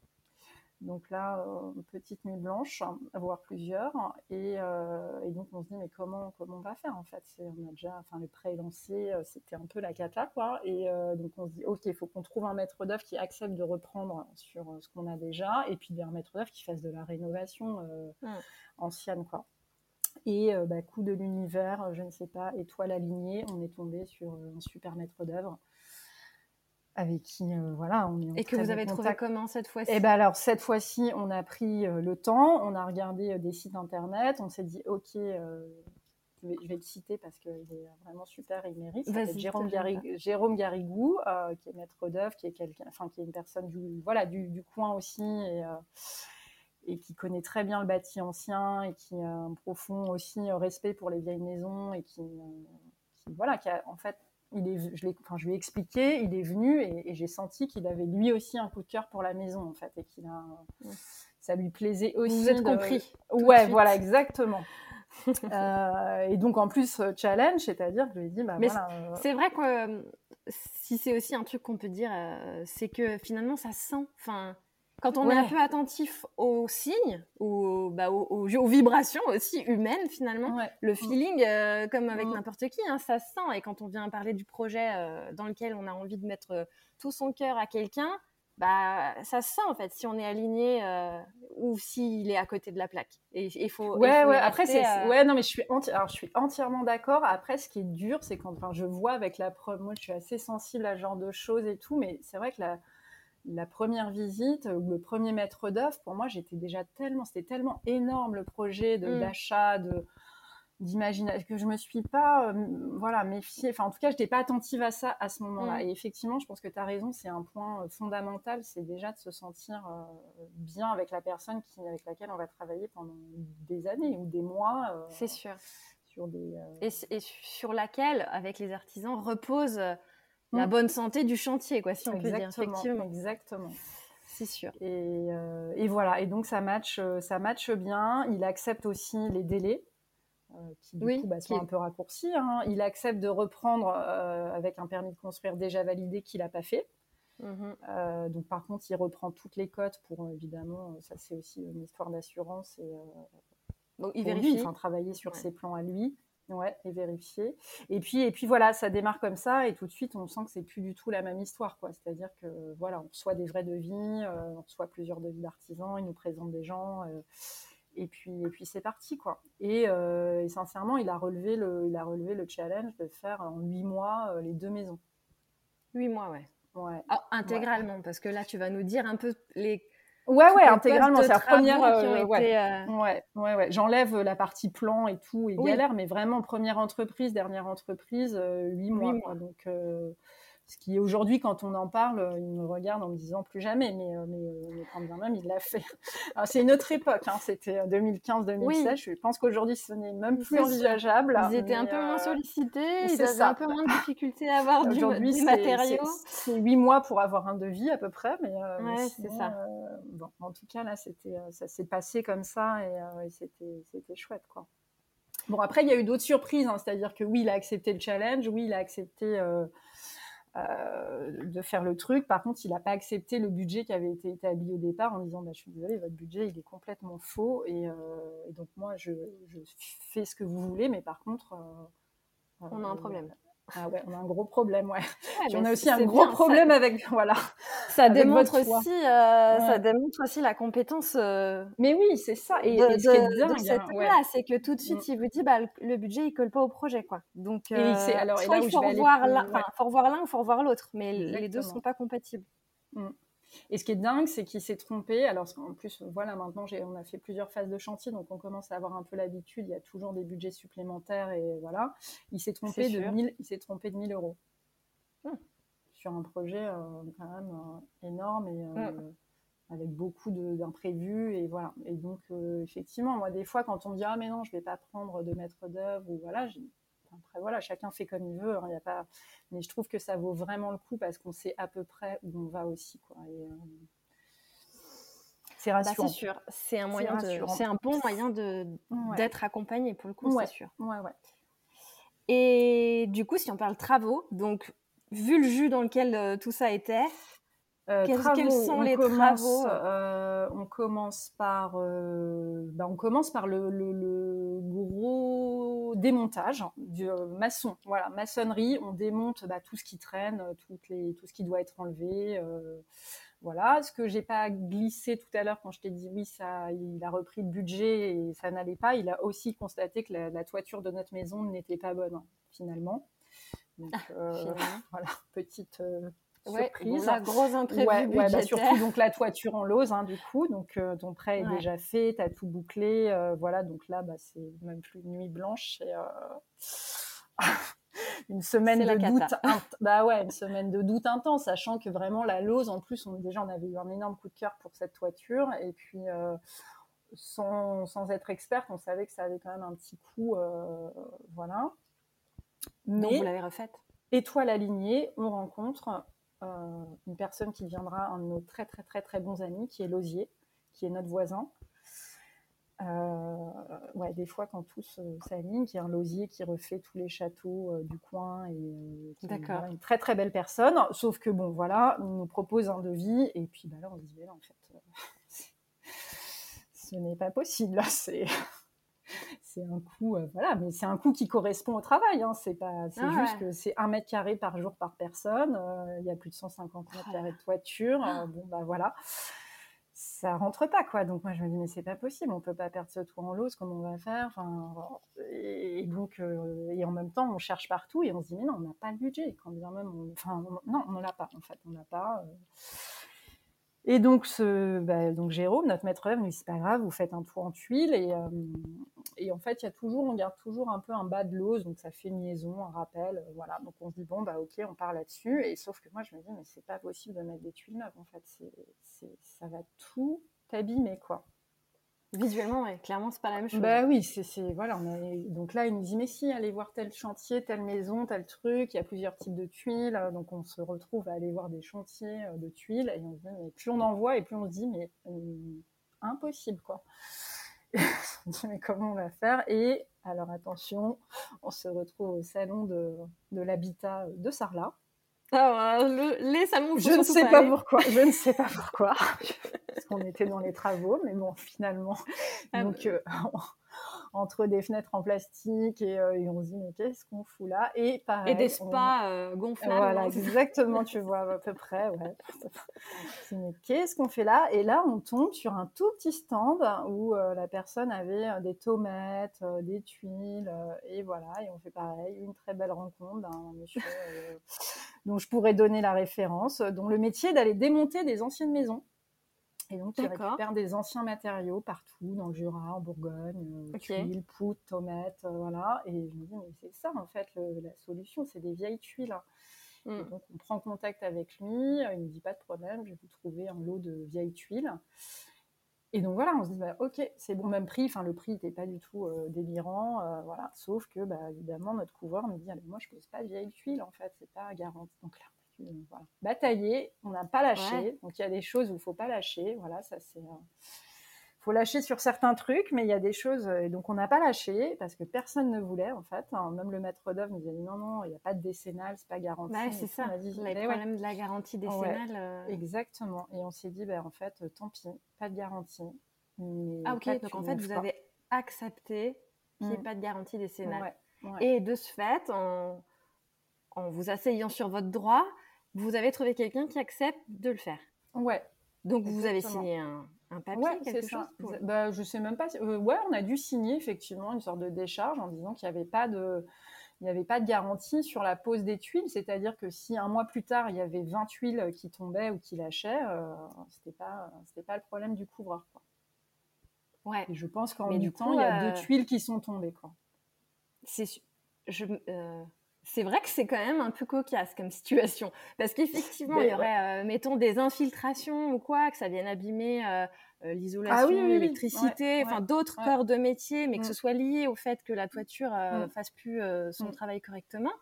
Donc là, euh, petite nuit blanche, voire plusieurs. Euh, et, donc on se dit, mais comment, comment on va faire en fait? On a déjà, enfin le prêt est lancé, euh, c'était un peu la cata quoi. Et donc on se dit, ok, il faut qu'on trouve un maître d'œuvre qui accepte de reprendre sur ce qu'on a déjà, et puis un maître d'œuvre qui fasse de la rénovation ancienne quoi. Et bah, coup de l'univers, je ne sais pas, étoile alignée, on est tombé sur un super maître d'œuvre avec qui euh, voilà on est et que vous avez trouvé comment cette fois-ci Eh ben alors cette fois-ci on a pris euh, le temps on a regardé euh, des sites internet on s'est dit ok je vais, le citer parce qu'il est vraiment super il mérite. Jérôme, Jérôme Garigou qui est maître d'œuvre qui est quelqu'un enfin qui est une personne du voilà du, du coin aussi et et qui connaît très bien le bâti ancien et qui a un profond aussi respect pour les vieilles maisons et qui, qui voilà qui a en fait il est, je, enfin, je lui ai expliqué, il est venu et, j'ai senti qu'il avait lui aussi un coup de cœur pour la maison en fait et qu'il a, ça lui plaisait aussi. Vous êtes compris. Ouais, voilà, exactement. Euh, et donc en plus euh, challenge, c'est-à-dire que je lui ai dit, bah, voilà, euh, c'est vrai que si c'est aussi un truc qu'on peut dire, c'est que finalement ça sent, enfin quand on est un peu attentif aux signes ou bah, aux, vibrations aussi humaines finalement, le feeling, euh, comme avec mm. n'importe qui, hein, ça se sent. Et quand on vient parler du projet euh, dans lequel on a envie de mettre euh, tout son cœur à quelqu'un, bah ça se sent en fait si on est aligné ou s'il est à côté de la plaque. Et il faut. Ouais, ouais. Après, c'est. Ouais, non, mais je suis, Alors, je suis entièrement d'accord. Après, ce qui est dur, c'est quand enfin, je vois avec la preuve. Moi, je suis assez sensible à ce genre de choses et tout, mais c'est vrai que la la première visite ou le premier maître d'œuvre, pour moi, j'étais déjà tellement, c'était tellement énorme le projet mm. d'achat, de, d'imagination, que je me suis pas, euh, voilà, méfiée. Enfin, en tout cas, je n'étais pas attentive à ça à ce moment-là. Mm. Et effectivement, je pense que tu as raison, c'est un point euh, fondamental, c'est déjà de se sentir euh, bien avec la personne qui, avec laquelle on va travailler pendant des années ou des mois. c'est sûr. Sur des, et, et, sur laquelle, avec les artisans, repose la mm. bonne santé du chantier, quoi, si on peut dire. Effectivement. Exactement. C'est sûr. Euh, et, voilà. Et donc ça match, euh, ça match bien. Il accepte aussi les délais. Euh, qui du coup, bah, sont un peu raccourcis. Hein. Il accepte de reprendre avec un permis de construire déjà validé qu'il n'a pas fait. Mm-hmm. donc par contre, il reprend toutes les cotes pour évidemment, ça c'est aussi une histoire d'assurance et donc il vérifie, enfin, travailler sur ses plans à lui. Ouais, et vérifier. Et puis, et puis voilà, ça démarre comme ça, et tout de suite, on sent que c'est plus du tout la même histoire, quoi. C'est-à-dire que voilà, on reçoit des vrais devis, euh, on reçoit plusieurs devis d'artisans, ils nous présentent des gens, euh, et puis, et puis c'est parti, quoi. Euh, et, sincèrement, il a relevé le, il a relevé le challenge de faire en huit mois les deux maisons. Huit mois, ouais. Ouais. Ah, intégralement, parce que là, tu vas nous dire un peu les Ouais, ouais, intégralement. C'est la première. Euh, ouais. Euh, ouais. ouais, ouais, J'enlève la partie plan et tout et galère, mais vraiment première entreprise, dernière entreprise, euh, huit mois. mois. Donc, ce qui aujourd'hui, quand on en parle, il me regarde en me disant plus jamais, mais, euh, mais, euh, quand bien même, il l'a fait. C'est une autre époque, hein, c'était 2015-2016. Je pense qu'aujourd'hui, ce n'est même plus envisageable. Ils étaient un peu moins euh, sollicités, ils avaient un peu moins de difficultés à avoir du, du matériau. C'est huit mois pour avoir un devis à peu près, mais, c'est ça. bon, en tout cas, là, c'était, ça s'est passé comme ça et, c'était, c'était chouette, quoi. Bon, après, il y a eu d'autres surprises, hein, c'est-à-dire que oui, il a accepté le challenge, oui, il a accepté de faire le truc. Par contre, il n'a pas accepté le budget qui avait été établi au départ en disant bah, Je suis désolée, votre budget, il est complètement faux. Et, donc, moi, je, je, fais ce que vous voulez, mais par contre. on a un problème. Ah ouais, on a un gros problème, ouais. on a aussi un gros problème avec, voilà. Ça démontre aussi, euh, ça démontre aussi la compétence. Euh, mais oui, c'est ça. Et, de, ce qui est dingue, hein, c'est que tout de suite, mm. il vous dit, bah, le budget, il colle pas au projet, quoi. Donc, euh, alors, et là il faut revoir l'un, ou faut revoir l'autre, mais les deux sont pas compatibles. Mm. Et ce qui est dingue, c'est qu'il s'est trompé. Alors, en plus, voilà, maintenant, on a fait plusieurs phases de chantier, donc on commence à avoir un peu l'habitude. Il y a toujours des budgets supplémentaires et voilà. Il s'est trompé, de 1000, il s'est trompé de 1000 euros. Hmm. Sur un projet euh, quand même euh, énorme et euh, hmm. avec beaucoup d'imprévus. Et voilà. Et donc, effectivement, moi, des fois, quand on me dit Ah, mais non, je ne vais pas prendre de maître d'œuvre, ou voilà, après, voilà, chacun fait comme il veut. Hein, a pas... Mais je trouve que ça vaut vraiment le coup parce qu'on sait à peu près où on va aussi. Quoi. Euh, c'est bah, rassurant. c'est sûr. C'est un, moyen c'est un bon moyen de... d'être accompagné, pour le coup, c'est sûr. Ouais, ouais. Et du coup, si on parle travaux, donc vu le jus dans lequel euh, tout ça était, euh, quels, sont les travaux euh, On commence par, euh, bah, on commence par le, gros démontage du maçon. Voilà, maçonnerie. On démonte bah, tout ce qui traîne, toutes les, tout ce qui doit être enlevé. voilà. Ce que j'ai pas glissé tout à l'heure quand je t'ai dit oui, ça, il a repris le budget et ça n'allait pas. Il a aussi constaté que la, toiture de notre maison n'était pas bonne hein, finalement. Donc, ah, voilà, petite surprise. la grosse imprévu ouais, bah, surtout donc la toiture en lose hein, du coup, donc euh, ton prêt est déjà fait, tu as tout bouclé, euh, voilà, donc là bah, c'est même plus une nuit blanche, c'est euh, une semaine de doute, bah ouais, une semaine de doute intense, sachant que vraiment la lose, en plus, on, déjà on avait eu un énorme coup de cœur pour cette toiture, et puis sans, sans, être experte, on savait que ça avait quand même un petit coup, voilà. Mais, donc vous l'avez refaite? Étoile alignée, on rencontre une personne qui viendra, un de nos très très très très bons amis, qui est Losier, qui est notre voisin. Euh, ouais, des fois quand tous s'alignent, qui est un Losier qui refait tous les châteaux euh, du coin et qui est une très très belle personne. Sauf que bon, voilà, on nous propose un devis et puis bah là on se dit en fait, ce n'est pas possible. C'est c'est un coût, euh, voilà, mais c'est un coût qui correspond au travail. Hein. C'est pas, c'est ah juste que c'est un mètre carré par jour par personne. Euh, il y a plus de 150 mètres carrés de toiture. Euh, bon, bah voilà, ça rentre pas quoi. Donc moi je me dis mais c'est pas possible, on peut pas perdre ce toit en l'ose, comment on va faire Enfin, et donc et en même temps on cherche partout et on se dit mais non on n'a pas le budget. Quand bien même, enfin non on ne l'a pas en fait, on n'a pas. Et donc, ce, bah, donc Jérôme, notre maître œuvre, nous c'est pas grave, vous faites un tour en tuile et, euh, et en fait, il y a toujours, on garde toujours un peu un bas de l'ose, donc ça fait liaison, un rappel, euh, voilà. Donc on se dit bon bah ok, on part là-dessus. Et sauf que moi je me dis mais c'est pas possible de mettre des tuiles neuves en fait, c'est, ça va tout abîmer quoi. Visuellement, ouais, clairement, c'est pas la même chose. Bah oui, c'est voilà. Donc là, il nous dit mais si, allez voir tel chantier, telle maison, tel truc. Il y a plusieurs types de tuiles, donc on se retrouve à aller voir des chantiers euh, de tuiles et on se plus on en voit et plus on se dit mais euh, impossible quoi. on se dit mais comment on va faire? Et alors attention, on se retrouve au salon de, de l'habitat de Sarlat. Ah, le, les salons, je ne sais pas pourquoi. Je ne sais pas pourquoi. Parce qu'on était dans les travaux, mais bon, finalement. Ah donc, euh, entre des fenêtres en plastique et, euh, et on se dit mais qu'est-ce qu'on fout là? Et pareil. Et des spas euh, gonflables. Voilà, exactement. tu vois à peu près. Ouais. mais qu'est-ce qu'on fait là? Et là, on tombe sur un tout petit stand où la personne avait des tomates, des tuiles, et voilà. Et on fait pareil, une très belle rencontre d'un monsieur dont je pourrais donner la référence, dont le métier est d'aller démonter des anciennes maisons. Et donc, il récupère des anciens matériaux partout, dans le Jura, en Bourgogne, euh, tuiles, poutres, tomates, euh, voilà. Et je me dis, mais c'est ça, en fait, la solution, c'est des vieilles tuiles. Mm. donc, on prend contact avec lui, il ne dit pas de problème, je vais vous trouver un lot de vieilles tuiles. Et donc voilà, on se dit, bah, ok, c'est bon, même prix. Enfin, le prix n'était pas du tout euh, délirant, euh, voilà. Sauf que, bah, évidemment, notre couvreur me dit, ah, moi, je pose pas de vieille tuile, en fait, c'est pas garanti. Donc là, voilà. Batailler, on n'a pas lâché. Donc il y a des choses où il faut pas lâcher. Voilà, ça c'est. faut lâcher sur certains trucs, mais il y a des choses, et donc on n'a pas lâché parce que personne ne voulait en fait. Hein. Même le maître d'œuvre nous a dit non, non, il n'y a pas de décennale, c'est pas garanti. c'est ça, dit, les problèmes de la garantie décennale. Euh. Exactement. Et on s'est dit, ben, en fait, tant pis, pas de garantie. ah ok, donc en fait, vous avez accepté qu'il n'y ait mm. pas de garantie décennale. Et de ce fait, en, en vous asseyant sur votre droit, vous avez trouvé quelqu'un qui accepte de le faire. Ouais. Donc vous avez signé un, un papier, quelque chose pour... bah, Je sais même pas. Euh, ouais, on a dû signer effectivement une sorte de décharge en disant qu'il n'y avait pas de il n'y avait pas de garantie sur la pose des tuiles, c'est-à-dire que si un mois plus tard il y avait 20 tuiles qui tombaient ou qui lâchaient, euh, c'était pas c'était pas le problème du couvreur. Quoi. Ouais. Et je pense qu'en même temps, il y a deux euh, tuiles qui sont tombées. Quoi. C'est je euh, c'est vrai que c'est quand même un peu cocasse comme situation. Parce qu'effectivement, il y aurait, euh, mettons, des infiltrations ou quoi, que ça vienne abîmer euh, euh, l'isolation, ah l'électricité, enfin d'autres corps de métier, mais que ce mm. soit lié au fait que la toiture ne mm. fasse plus son mm. travail correctement.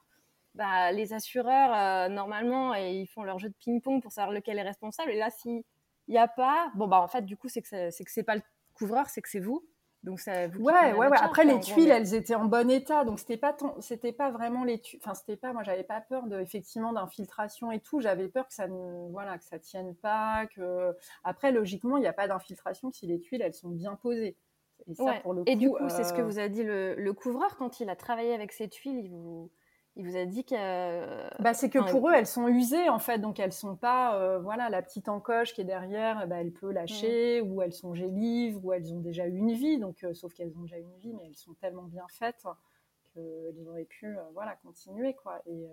Bah, les assureurs, normalement, ils font leur jeu de ping-pong pour savoir lequel est responsable. Et là, s'il n'y a pas, bon, bah, en fait, du coup, c'est que ce n'est pas le couvreur, c'est que c'est vous. Donc ça, ouais, ouais, ouais. Après les tuiles, elles étaient en bon état, donc c'était pas c'était pas vraiment les tuiles. Enfin, c'était pas. Moi, j'avais pas peur de effectivement d'infiltration et tout. J'avais peur que ça ne, voilà, que ça tienne pas. Que après, logiquement, il n'y a pas d'infiltration si les tuiles elles sont bien posées. Et, ça, pour le coup, et du coup, c'est ce que euh, vous a dit le, le, couvreur quand il a travaillé avec ces tuiles. Il vous il vous a dit que. Bah, c'est que pour eux, elles sont usées en fait, donc elles sont pas. Euh, voilà, la petite encoche qui est derrière, bah, elle peut lâcher, mm. ou elles sont gélives, ou elles ont déjà eu une vie, donc euh, sauf qu'elles ont déjà une vie, mais elles sont tellement bien faites qu'elles auraient pu euh, voilà, continuer quoi. Et,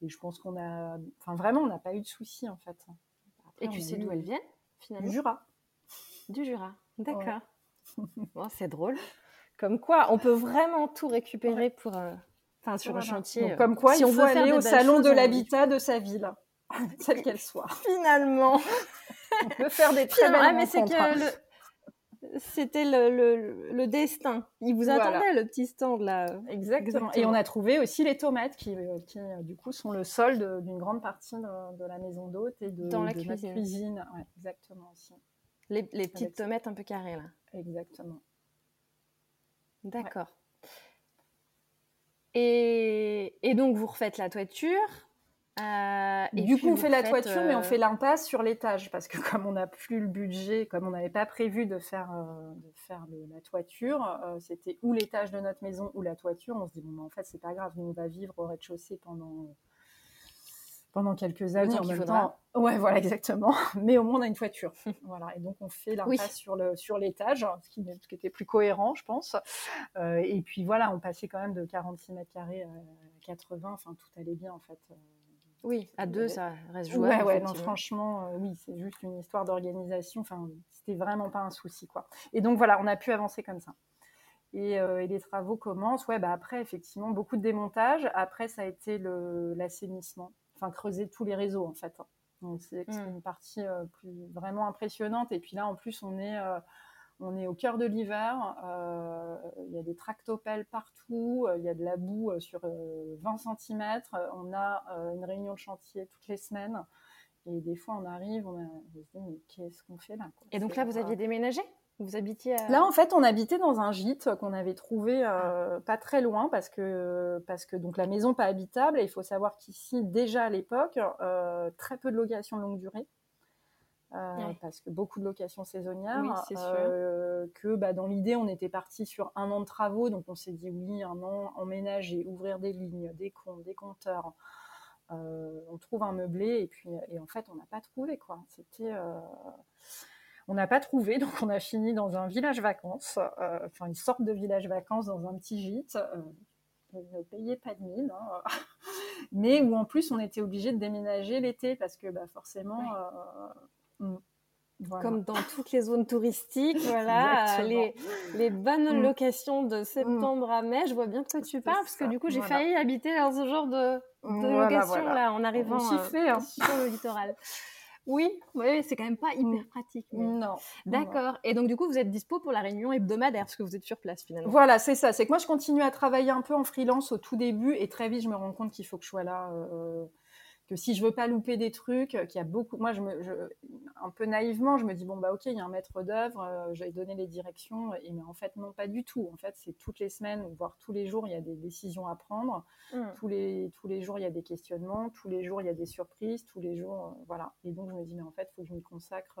et je pense qu'on a. Enfin, vraiment, on n'a pas eu de soucis en fait. et tu sais d'où elles viennent finalement? Du Jura. Du Jura, d'accord. bon, c'est drôle. Comme quoi, on peut vraiment tout récupérer pour enfin sur un chantier. Euh, comme quoi, si il on faut aller au salon de l'habitat de sa ville, quelle qu'elle soit. Finalement, on peut faire des très belles ah, mais c'est que c'était le, le, destin. Il vous attendait le petit stand là. Exactement. Et on a trouvé aussi les tomates qui, euh, qui euh, du coup sont le solde d'une grande partie de, la maison d'hôte et de, Dans la de cuisine. cuisine. Ouais, exactement aussi. Les, les petites tomates un peu carrées là. Exactement. D'accord. Et, donc, vous refaites la toiture. Euh, et du coup, on fait la toiture, mais on euh, fait l'impasse sur l'étage parce que comme on n'a plus le budget, comme on n'avait pas prévu de faire, euh, de faire la toiture, c'était ou l'étage de notre maison ou la toiture. On se dit bon, en fait, c'est pas grave, nous on va vivre au rez-de-chaussée pendant pendant quelques années en même temps. Ouais, voilà, exactement. Mais au moins, on a une voiture. voilà. Et donc, on fait l'impasse sur le sur l'étage, ce qui, ce qui était plus cohérent, je pense. Euh, et puis, voilà, on passait quand même de 46 mètres carrés à 80. Enfin, tout allait bien, en fait. Euh, oui, à deux, ça reste jouable. Ouais, ouais, non, franchement, euh, oui, c'est juste une histoire d'organisation. Enfin, c'était vraiment pas un souci, quoi. Et donc, voilà, on a pu avancer comme ça. Et, et, les travaux commencent. Ouais, bah après, effectivement, beaucoup de démontage. Après, ça a été l'assainissement enfin creuser tous les réseaux en fait. Donc c'est hmm. une partie euh, plus vraiment impressionnante. Et puis là, en plus, on est euh, on est au cœur de l'hiver. Euh, il y a des tractopelles partout. Il y a de la boue sur 20 cm. On a une réunion de chantier toutes les semaines. Et des fois, on arrive, on, se dit mais qu'est-ce qu'on fait là Et donc là, vous aviez déménagé? Vous habitiez Là, en fait, on habitait dans un gîte qu'on avait trouvé euh, pas très loin parce que, parce que donc, la maison pas habitable. Et il faut savoir qu'ici, déjà à l'époque, euh, très peu de locations longue durée. Euh, parce que beaucoup de locations saisonnières. Oui, que bah, dans l'idée, on était parti sur un an de travaux. Donc, on s'est dit oui, un an emménager, ouvrir des lignes, des comptes, des compteurs. on trouve un meublé. Et puis, et en fait, on n'a pas trouvé. quoi. C'était on n'a pas trouvé, donc on a fini dans un village vacances, euh, enfin une sorte de village vacances dans un petit gîte. Euh, ne payait pas de mine, hein, mais où en plus on était obligé de déménager l'été parce que bah, forcément. Euh, Comme dans toutes les zones touristiques, voilà, les, les, bonnes hmm. locations de septembre à mai, je vois bien de quoi tu parles, parce que du coup j'ai failli habiter dans ce genre de, location là en arrivant hein. sur le littoral. Oui, oui c'est quand même pas hyper pratique. Non. D'accord. Et donc, du coup, vous êtes dispo pour la réunion hebdomadaire, parce que vous êtes sur place finalement. Voilà, c'est ça. C'est que moi, je continue à travailler un peu en freelance au tout début, et très vite, je me rends compte qu'il faut que je sois là. Euh, que si je veux pas louper des trucs, qu'il y a beaucoup. Moi, je me, un peu naïvement, je me dis bon bah ok, il y a un maître d'œuvre, euh, j'ai donné les directions, et mais en fait non pas du tout. En fait, c'est toutes les semaines, voire tous les jours, il y a des décisions à prendre. Mmh. Tous les tous les jours, il y a des questionnements. Tous les jours, il y a des surprises. Tous les jours, euh, voilà. Et donc je me dis mais en fait, il faut que je m'y consacre.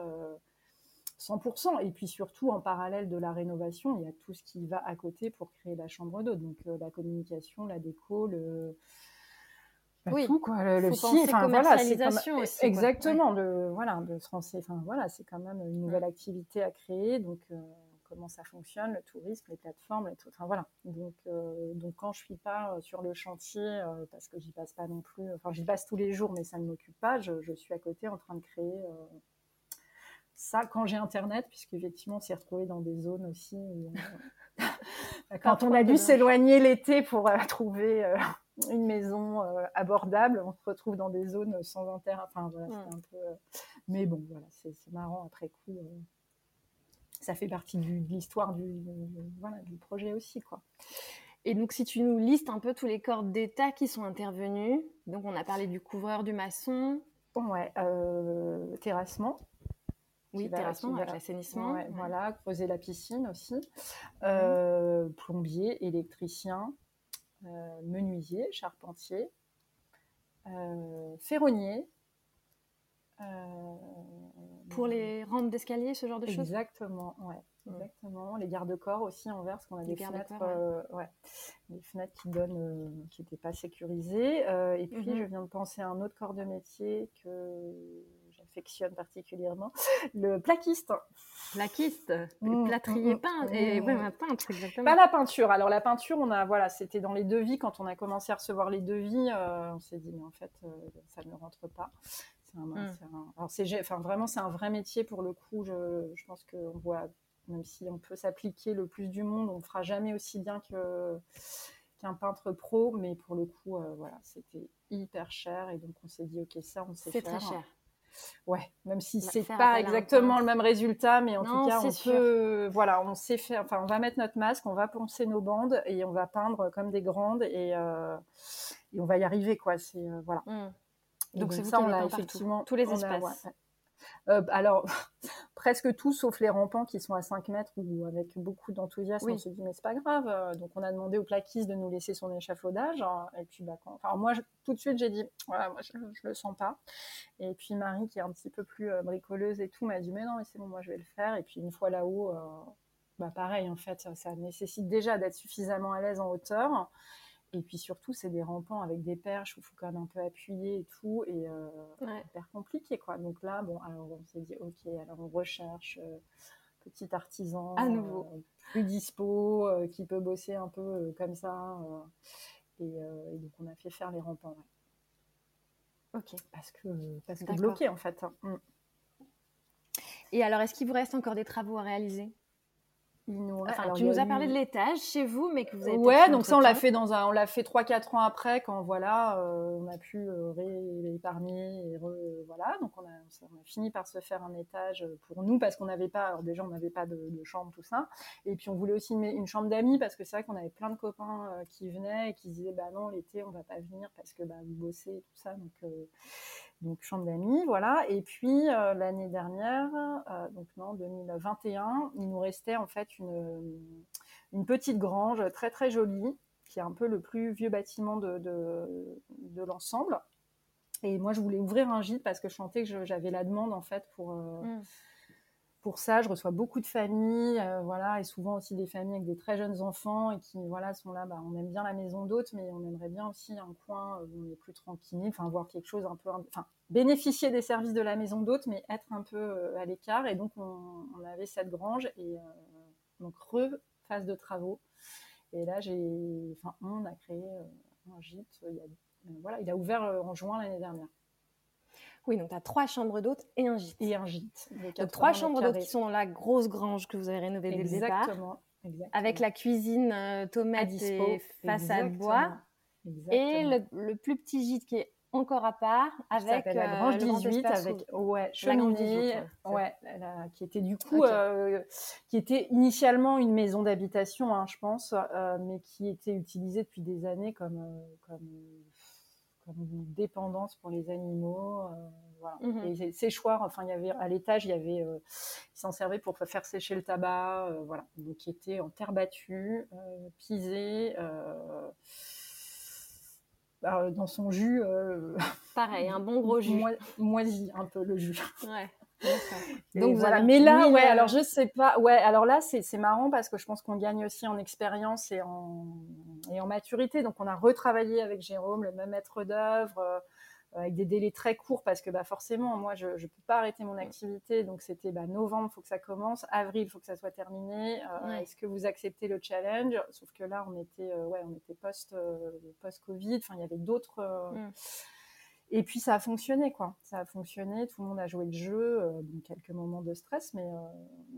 100%. Et puis surtout, en parallèle de la rénovation, il y a tout ce qui va à côté pour créer la chambre d'eau. Donc la communication, la déco, le, bah, oui, tout quoi, le, le enfin voilà, c'est aussi, exactement de voilà de enfin voilà, c'est quand même une nouvelle activité à créer, donc euh, comment ça fonctionne, le tourisme, les plateformes, et tout, enfin voilà. Donc euh, donc quand je suis pas euh, sur le chantier parce que j'y passe pas non plus, enfin j'y passe tous les jours, mais ça ne m'occupe pas, je, je, suis à côté en train de créer ça quand j'ai internet, puisque effectivement on s'est retrouvé dans des zones aussi. quand on a dû s'éloigner l'été pour trouver une maison euh, abordable. On se retrouve dans des zones sans intérêt. Enfin, voilà, un peu. Euh, mais bon, voilà, c'est marrant après coup. Euh, ça fait partie de l'histoire du, voilà, du projet aussi, quoi. Et donc, si tu nous listes un peu tous les corps d'État qui sont intervenus, donc on a parlé du couvreur, du maçon. Ouais, terrassement. Oui, terrassement avec l'assainissement. Voilà, creuser la piscine aussi. Mmh. Plombier, électricien, menuisier, charpentier, euh, ferronnier. Euh, Pour les rampes d'escalier, ce genre de choses? Exactement, ouais. Exactement. Les garde-corps aussi envers, parce qu'on a des fenêtres, ouais. des fenêtres qui donnent, qui n'étaient pas sécurisées. et puis, mhm. je viens de penser à un autre corps de métier que j'affectionne particulièrement, le plaquiste. Plaquiste, mmh, plâtrier, mmh, peintre, et mmh. ouais, un peintre, exactement. Pas la peinture. Alors la peinture, on a, voilà, c'était dans les devis. Quand on a commencé à recevoir les devis, euh, on s'est dit, mais en fait, euh, ça ne rentre pas. Alors c'est, enfin, vraiment, c'est un vrai métier pour le coup. Je, je pense qu'on voit, même si on peut s'appliquer le plus du monde, on ne fera jamais aussi bien que qu'un peintre pro, mais pour le coup, euh, voilà, c'était hyper cher et donc on s'est dit ok ça on sait faire. C'est très cher. Ouais, même si c'est pas exactement le même résultat, mais en tout cas, on peut, voilà, on sait faire. Enfin, on va mettre notre masque, on va poncer nos bandes et on va peindre comme des grandes et, euh, et on va y arriver, quoi. C'est euh, voilà. Mmh. Donc, c'est ça, on a effectivement tous les espaces. Euh, alors, presque tout, sauf les rampants qui sont à 5 mètres, où avec beaucoup d'enthousiasme, on se dit, mais c'est pas grave. Euh, donc, on a demandé au plaquiste de nous laisser son échafaudage. Hein. et puis, bah, enfin, moi, tout de suite, j'ai dit, voilà, moi, je, je, le sens pas. Et puis, Marie, qui est un petit peu plus euh, bricoleuse et tout, m'a dit, mais non, mais c'est bon, moi, je vais le faire. Et puis, une fois là-haut, bah, pareil, en fait, ça nécessite déjà d'être suffisamment à l'aise en hauteur. Et puis surtout, c'est des rampants avec des perches où il faut quand même un peu appuyer et tout, et euh, hyper compliqué quoi. Donc là, bon, alors on s'est dit, ok, alors on recherche euh, petit artisan, à nouveau, euh, plus dispo, euh, qui peut bosser un peu comme ça. Et, donc on a fait faire les rampants. Ok. Parce que, parce que bloqué en fait. Hein. Mm. Et alors, est-ce qu'il vous reste encore des travaux à réaliser? Enfin, tu nous as parlé de l'étage chez vous, mais que vous avez. Ouais, donc ça on l'a fait dans un, on l'a fait 3-4 ans après quand voilà, euh, on a pu euh, réépargner et voilà, donc on a, on a, fini par se faire un étage pour nous parce qu'on n'avait pas, alors déjà on n'avait pas de, chambre tout ça, et puis on voulait aussi une, une chambre d'amis parce que c'est vrai qu'on avait plein de copains euh, qui venaient et qui disaient bah non l'été on va pas venir parce que bah vous bossez et tout ça, donc euh, donc chambre d'amis, voilà. Et puis euh, l'année dernière, euh, donc non, 2021, il nous restait en fait une, une, petite grange très très jolie, qui est un peu le plus vieux bâtiment de, l'ensemble. Et moi, je voulais ouvrir un gîte parce que je sentais que j'avais la demande en fait pour, euh, mmh pour ça, je reçois beaucoup de familles, euh, voilà, et souvent aussi des familles avec des très jeunes enfants et qui, voilà, sont là. Bah, on aime bien la maison d'hôte, mais on aimerait bien aussi un coin où on est plus tranquille, enfin, voir quelque chose un peu, enfin, bénéficier des services de la maison d'hôte, mais être un peu euh, à l'écart. Et donc, on, avait cette grange et euh, donc phase de travaux. Et là, j'ai, enfin, on a créé un gîte. Il, voilà, il a ouvert en juin l'année dernière. Oui, donc tu as trois chambres d'hôtes et un gîte. Et un gîte. Donc trois chambres d'hôtes qui sont dans la grosse grange que vous avez rénovée dès le départ. Exactement. Avec la cuisine euh, tomate et façade bois. Et le, plus petit gîte qui est encore à part avec la euh, grange 18 avec ouais cheminée ouais, qui était du coup euh, qui était initialement une maison d'habitation hein, je pense mais qui était utilisée depuis des années comme comme comme une dépendance pour les animaux. voilà. Mhm. Et séchoir, enfin, il y avait à l'étage, il y avait, ils s'en servaient pour faire sécher le tabac, voilà. Donc, qui était en terre battue, pisé. Bah, dans son jus. Pareil, un bon gros jus. moisi un peu le jus. Ouais. Donc voilà. Mais là, ouais, alors je sais pas. Ouais, alors là, c'est marrant parce que je pense qu'on gagne aussi en expérience et en, et en maturité. Donc on a retravaillé avec Jérôme le même maître d'œuvre euh, avec des délais très courts parce que bah, forcément, moi, je ne peux pas arrêter mon activité. Donc c'était bah, novembre, il faut que ça commence. Avril, il faut que ça soit terminé. Euh, est-ce que vous acceptez le challenge? Sauf que là, on était, euh, ouais, on était post, post Covid. Enfin, il y avait d'autres. Mm. Et puis ça a fonctionné, quoi. Ça a fonctionné, tout le monde a joué le jeu, euh, quelques moments de stress, mais, euh,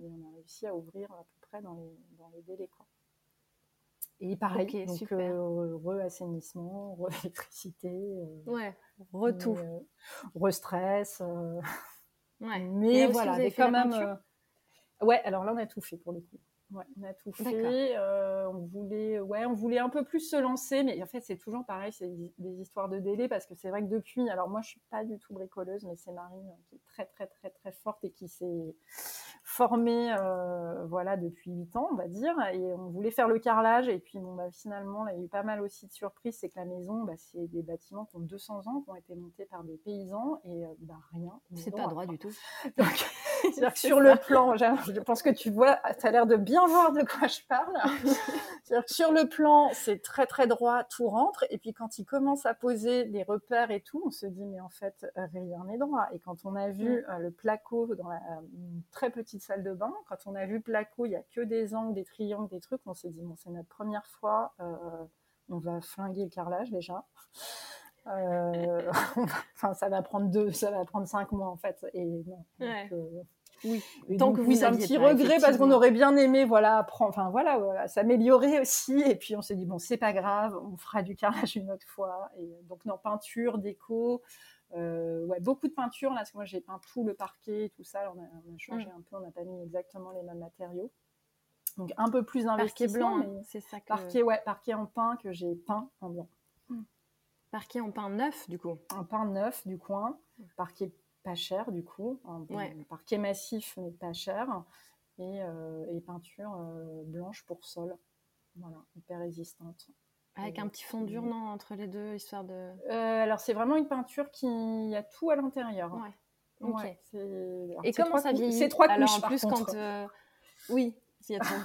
on a réussi à ouvrir à peu près dans les, dans les délais, quoi. Et pareil, donc euh, re-assainissement, re-électricité, ouais, re-tout, re-stress. ouais. Mais voilà, quand même. ouais, alors là on a tout fait pour le coup. Ouais, on a tout fait. Euh, on voulait, ouais, on voulait un peu plus se lancer, mais en fait, c'est toujours pareil, c'est des histoires de délai parce que c'est vrai que depuis, alors moi, je suis pas du tout bricoleuse, mais c'est Marine qui est très, très, très, très forte et qui s'est formée, euh, voilà, depuis 8 ans, on va dire. Et on voulait faire le carrelage, et puis bon, bah, finalement, il y a eu pas mal aussi de surprises, c'est que la maison, bah, c'est des bâtiments qui ont 200 ans, qui ont été montés par des paysans, et euh, bah, rien. C'est pas droit du tout. Donc, sur le plan, je pense que tu vois, tu as l'air de bien voir de quoi je parle. sur le plan, c'est très très droit, tout rentre. Et puis quand il commence à poser des repères et tout, on se dit, mais en fait, rien n'est droit. Et quand on a vu mm. euh, le placo dans la très petite salle de bain, quand on a vu le placo, il n'y a que des angles, des triangles, des trucs, on s'est dit, bon, c'est notre première fois, euh, on va flinguer le carrelage déjà. Euh, enfin, ça va prendre deux, ça va prendre cinq mois en fait. Et non. Oui. Tant que vous un petit regret parce qu'on aurait bien aimé, voilà, apprendre, enfin voilà, s'améliorer aussi. Et puis on s'est dit bon, c'est pas grave, on fera du carrelage une autre fois. Et donc non, peinture, déco, euh, ouais, beaucoup de peinture là, parce que moi j'ai peint tout le parquet, tout ça. on, a, changé mm. un peu, on n'a pas mis exactement les mêmes matériaux. Donc un peu plus d'investissement. Parquet blanc, c'est ça. Parquet, ouais, parquet en peint que j'ai peint en blanc. Parquet en peint neuf du coup. Un peint neuf du coin. Parquet pas cher du coup, un, parquet massif mais pas cher, et, euh, peinture euh, blanche pour sol, voilà, hyper résistante. Avec un petit fond dur, non, entre les deux, histoire de... Euh, alors c'est vraiment une peinture qui a tout à l'intérieur. Ouais. et comment ça vieillit C'est trois couches, en plus quand... Oui,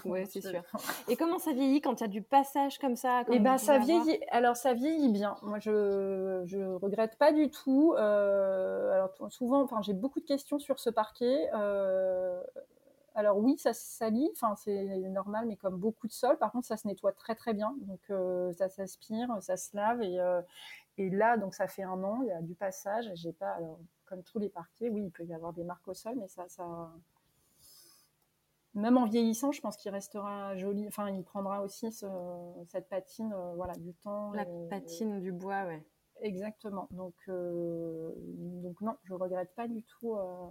ouais, c'est sûr. Et comment ça vieillit quand il y a du passage comme ça Eh ben, ça vieillit. Alors, ça vieillit bien. Moi, je je regrette pas du tout. Euh, alors, souvent, enfin, j'ai beaucoup de questions sur ce parquet. Euh, alors oui, ça se salit, enfin c'est normal, mais comme beaucoup de sol, par contre ça se nettoie très très bien, donc euh, ça s'aspire, ça se lave et, et là donc ça fait un an, il y a du passage, j'ai pas alors comme tous les parquets, oui il peut y avoir des marques au sol, mais ça ça même en vieillissant, je pense qu'il restera joli. Enfin, il prendra aussi cette patine, euh, voilà, du temps. La patine du bois, ouais. Exactement. Donc, euh, donc non, je regrette pas du tout euh,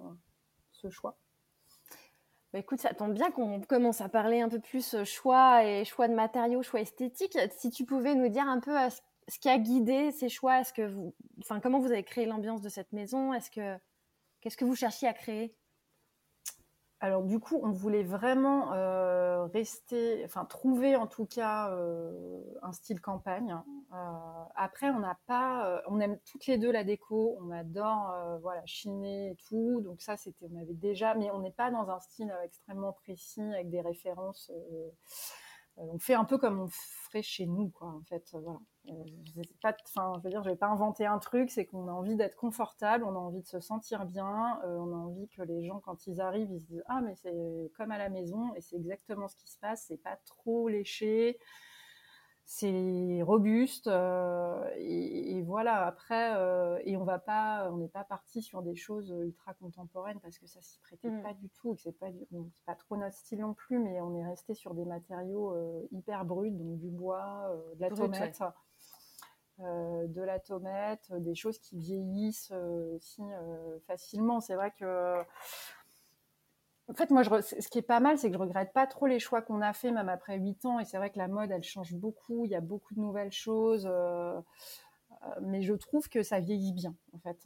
ce choix. Bah, écoute, ça tombe bien qu'on commence à parler un peu plus choix et choix de matériaux, choix esthétique. Si tu pouvais nous dire un peu ce qui a guidé ces choix, est-ce que vous, enfin, comment vous avez créé l'ambiance de cette maison? Est-ce que, qu'est-ce que vous cherchiez à créer? Alors du coup, on voulait vraiment euh, rester, enfin trouver en tout cas euh, un style campagne. Euh, après, on n'a pas, on aime toutes les deux la déco, on adore voilà chiner et tout, donc ça c'était, on avait déjà, mais on n'est pas dans un style extrêmement précis avec des références on fait un peu comme on ferait chez nous, quoi, en fait. Voilà. Euh, pas, je veux dire, je vais pas inventer un truc, c'est qu'on a envie d'être confortable, on a envie de se sentir bien, euh, on a envie que les gens, quand ils arrivent, ils se disent ah mais c'est comme à la maison, et c'est exactement ce qui se passe, c'est pas trop léché, c'est robuste euh, et, voilà après euh, et on va pas on n'est pas parti sur des choses ultra contemporaines parce que ça s'y prêtait mm. pas du tout et que c'est pas pas trop notre style non plus mais on est resté sur des matériaux euh, hyper bruts donc du bois de la tomate de la tomate des choses qui vieillissent aussi facilement c'est vrai que en fait, moi, ce qui est pas mal, c'est que je regrette pas trop les choix qu'on a fait, même après 8 ans. Et c'est vrai que la mode, elle change beaucoup. Il y a beaucoup de nouvelles choses. Euh, mais je trouve que ça vieillit bien, en fait.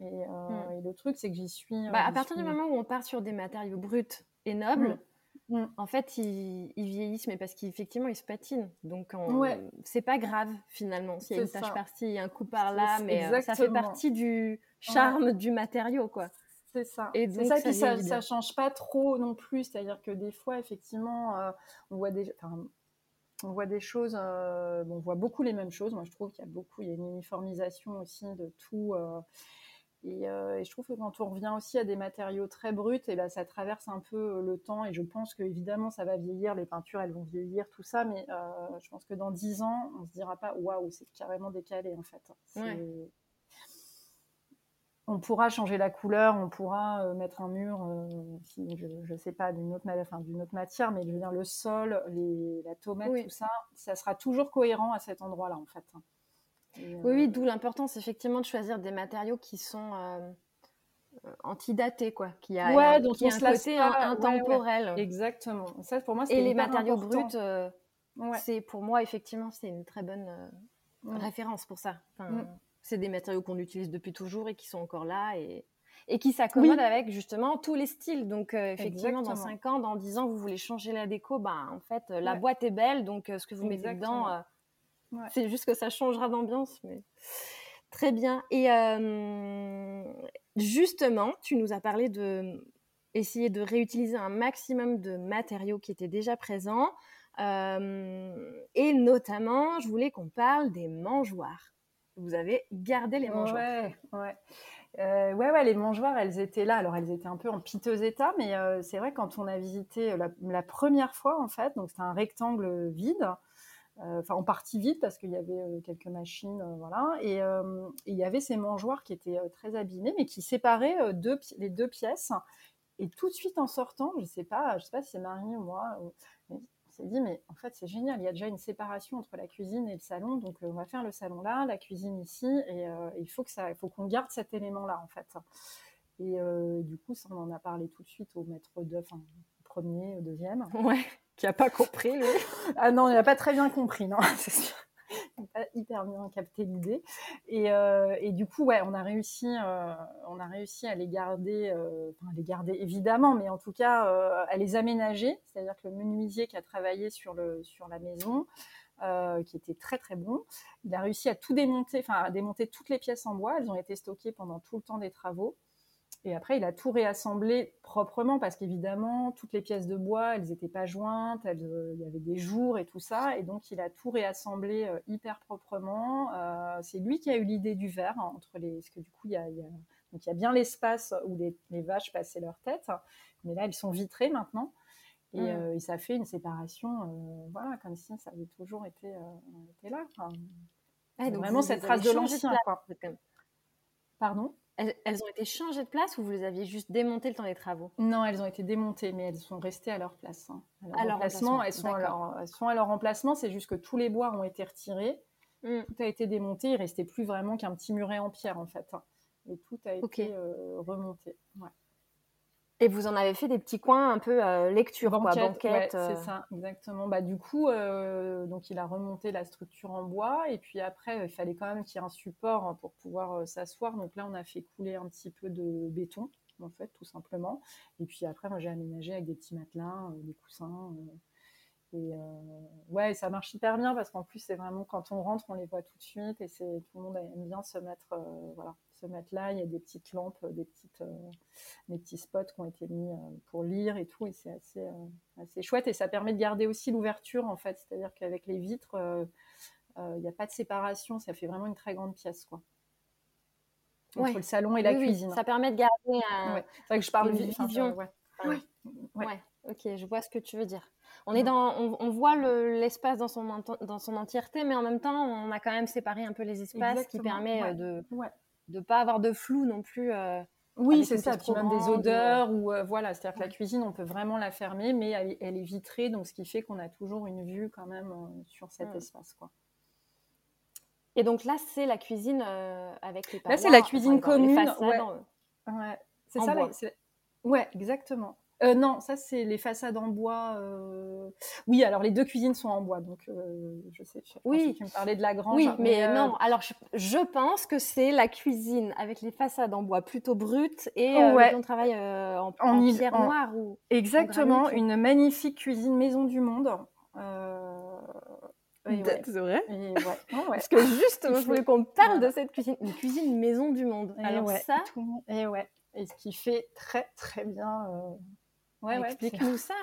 Et, mmh. le truc, c'est que j'y suis. Bah, à partir du moment où on part sur des matériaux bruts et nobles, mmh. Mmh. en fait, ils, vieillissent, mais parce qu'effectivement, ils se patinent. Donc, c'est pas grave, finalement. S'il y a une tache par-ci, un coup par-là, mais ça fait partie du charme du matériau, quoi. C'est ça. Et donc, ça, ça, ça, change pas trop non plus. C'est-à-dire que des fois, effectivement, on voit des, on voit des choses, on voit beaucoup les mêmes choses. Moi, je trouve qu'il y a beaucoup, il y a une uniformisation aussi de tout. Euh, et, je trouve que quand on revient aussi à des matériaux très bruts, et ben, ça traverse un peu euh, le temps. Et je pense qu'évidemment, ça va vieillir, les peintures, elles vont vieillir, tout ça. Mais euh, je pense que dans dix ans, on se dira pas waouh, c'est carrément décalé en fait. On pourra changer la couleur, on pourra mettre un mur, je ne sais pas, d'une autre, autre, matière, mais je veux dire, le sol, les, la tomate, tout ça, ça sera toujours cohérent à cet endroit-là en fait. Oui, oui, euh, d'où l'importance effectivement de choisir des matériaux qui sont euh, euh, antidatés, quoi, qui a, ouais, un, qui a un côté intemporel. Exactement. Ça, pour moi, Et les matériaux bruts, c'est pour moi effectivement c'est une très bonne référence pour ça. Mm. C'est des matériaux qu'on utilise depuis toujours et qui sont encore là et, et qui s'accommodent avec justement tous les styles. Donc effectivement, dans 5 ans, dans 10 ans, vous voulez changer la déco, ben, en fait, la boîte est belle, donc ce que vous mettez dedans c'est juste que ça changera d'ambiance, mais très bien. Et euh, justement, tu nous as parlé de essayer de réutiliser un maximum de matériaux qui étaient déjà présents. Euh, et notamment, je voulais qu'on parle des mangeoires. Vous avez gardé les mangeoires. Ouais, ouais. Euh, ouais, ouais, les mangeoires, elles étaient là. Alors, elles étaient un peu en piteux état, mais c'est vrai, quand on a visité la, première fois, en fait, donc c'était un rectangle vide, euh, enfin en partie vide parce qu'il y avait euh, quelques machines, euh, voilà, et, il y avait ces mangeoires qui étaient très abîmés, mais qui séparaient les deux pièces. Et tout de suite en sortant, je sais pas, je sais pas si c'est Marie ou moi, s'est dit mais en fait c'est génial, il y a déjà une séparation entre la cuisine et le salon, donc on va faire le salon là, la cuisine ici, et il faut que ça, faut qu'on garde cet élément là en fait. Et du coup, ça, on en a parlé tout de suite au maître de, enfin, premier, deuxième. Ouais qui n'a pas compris, lui. ah non, il n'a pas très bien compris, non, c'est sûr. N'a pas hyper bien capté l'idée. Et, euh, du coup, ouais, on a réussi, euh, on a réussi à les garder, euh, les garder évidemment, mais en tout cas, à les aménager. C'est-à-dire que le menuisier qui a travaillé sur, sur la maison, qui était très très bon, il a réussi à tout démonter, enfin à démonter toutes les pièces en bois. Elles ont été stockées pendant tout le temps des travaux. Et après, il a tout réassemblé proprement parce qu'évidemment, toutes les pièces de bois, elles n'étaient pas jointes, euh, il y avait des jours et tout ça. Et donc, il a tout réassemblé euh, hyper proprement. Euh, c'est lui qui a eu l'idée du verre hein, entre les. Parce que du coup, il y a, donc, il y a bien l'espace où les, vaches passaient leur tête. Mais là, elles sont vitrées maintenant. Et, mmh. ça fait une séparation, voilà, comme si ça avait toujours été, là. donc vraiment cette trace de l'ancien. Pardon? Elles, ont été changées de place ou vous les aviez juste démontées le temps des travaux? Non, elles ont été démontées, mais elles sont restées à leur place. Hein. À leur remplacement, elles sont, à leur, elles sont à leur remplacement, c'est juste que tous les bois ont été retirés, mmh. tout a été démonté, il restait plus vraiment qu'un petit muret en pierre en fait. Hein. Et tout a été euh, remonté. Ouais. Et vous en avez fait des petits coins un peu euh, lecture, banquette, quoi, C'est euh. ça, exactement. Bah, du coup, euh, donc il a remonté la structure en bois et puis après, il fallait quand même qu'il y ait un support hein, pour pouvoir s'asseoir. Donc là, on a fait couler un petit peu de béton, en fait, tout simplement. Et puis après, moi, j'ai aménagé avec des petits matelas, des coussins. et ouais, ça marche hyper bien parce qu'en plus, c'est vraiment quand on rentre, on les voit tout de suite et c'est tout le monde aime bien se mettre, voilà, mettre là. Il y a des petites lampes, euh, des, petites, euh, des petits spots qui ont été mis euh, pour lire et tout. Et c'est assez, assez chouette. Et ça permet de garder aussi l'ouverture, en fait. C'est-à-dire qu'avec les vitres, il n'y a pas de séparation. Ça fait vraiment une très grande pièce, quoi. Entre le salon et la cuisine. ça permet de garder un, C'est vrai que je parle une vision. ouais. ouais. ok, je vois ce que tu veux dire. On, est dans, on, voit l'espace dans, son, dans son entièreté, mais en même temps, on a quand même séparé un peu les espaces qui permet de, de pas avoir de flou non plus. Euh, oui, c'est ça. Puis même des odeurs ou euh, voilà, c'est-à-dire que la cuisine, on peut vraiment la fermer, mais elle, est vitrée, donc ce qui fait qu'on a toujours une vue quand même euh, sur cet mm. espace, quoi. Et donc là, c'est la cuisine avec les Là, c'est la cuisine commune. ouais. c'est ça. Ouais, exactement. Euh, non, ça c'est les façades en bois. euh, Oui, alors les deux cuisines sont en bois, donc euh, je sais. Je Oui. tu me parlais de la grange. Oui, mais non. Alors, je, je pense que c'est la cuisine avec les façades en bois plutôt brutes et euh, Ouais. le plan de travail euh, en, En en is- pierre en- noire ou Exactement, une magnifique cuisine maison du monde. Ouais. C'est vrai. Et ouais. Parce que justement, je voulais qu'on parle de cette cuisine, une cuisine maison du monde. Et Alors ça, tout et ouais, et ce qui fait très très bien. Euh, Ouais, explique-nous ça.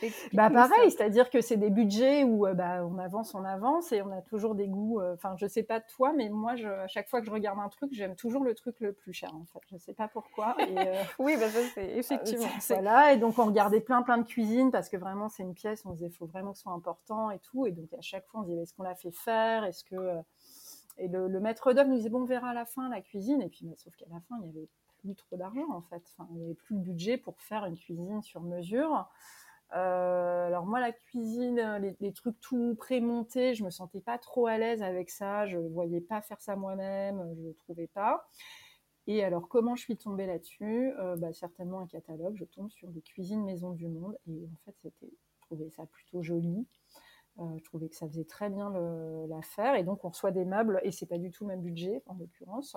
Bah pareil, c'est-à-dire que c'est des budgets où euh, bah, on avance, on avance et on a toujours des goûts. euh, Enfin, je sais pas toi, mais moi, je, à chaque fois que je regarde un truc, j'aime toujours le truc le plus cher en fait. Je sais pas pourquoi. Et, euh, Oui, bah ça c'est effectivement. Euh, Voilà, et donc on regardait plein plein de cuisines parce que vraiment c'est une pièce, on disait faut vraiment que ce soit important et tout. Et donc à chaque fois on disait est-ce qu'on l'a fait faire? Est-ce que. euh, Et le, le maître d'œuvre nous disait bon on verra à la fin la cuisine. Et puis bah, sauf qu'à la fin il y avait plus trop d'argent en fait. Enfin, il n'y avait plus le budget pour faire une cuisine sur mesure. Euh, alors moi la cuisine, les, les trucs tout pré-montés, je me sentais pas trop à l'aise avec ça. Je voyais pas faire ça moi-même, je ne trouvais pas. Et alors, comment je suis tombée là-dessus? Euh, bah, Certainement un catalogue. Je tombe sur des cuisines maison du monde. Et en fait, c'était, je trouvais ça plutôt joli. Euh, je trouvais que ça faisait très bien l'affaire. Et donc, on reçoit des meubles. Et c'est pas du tout le même budget, en l'occurrence.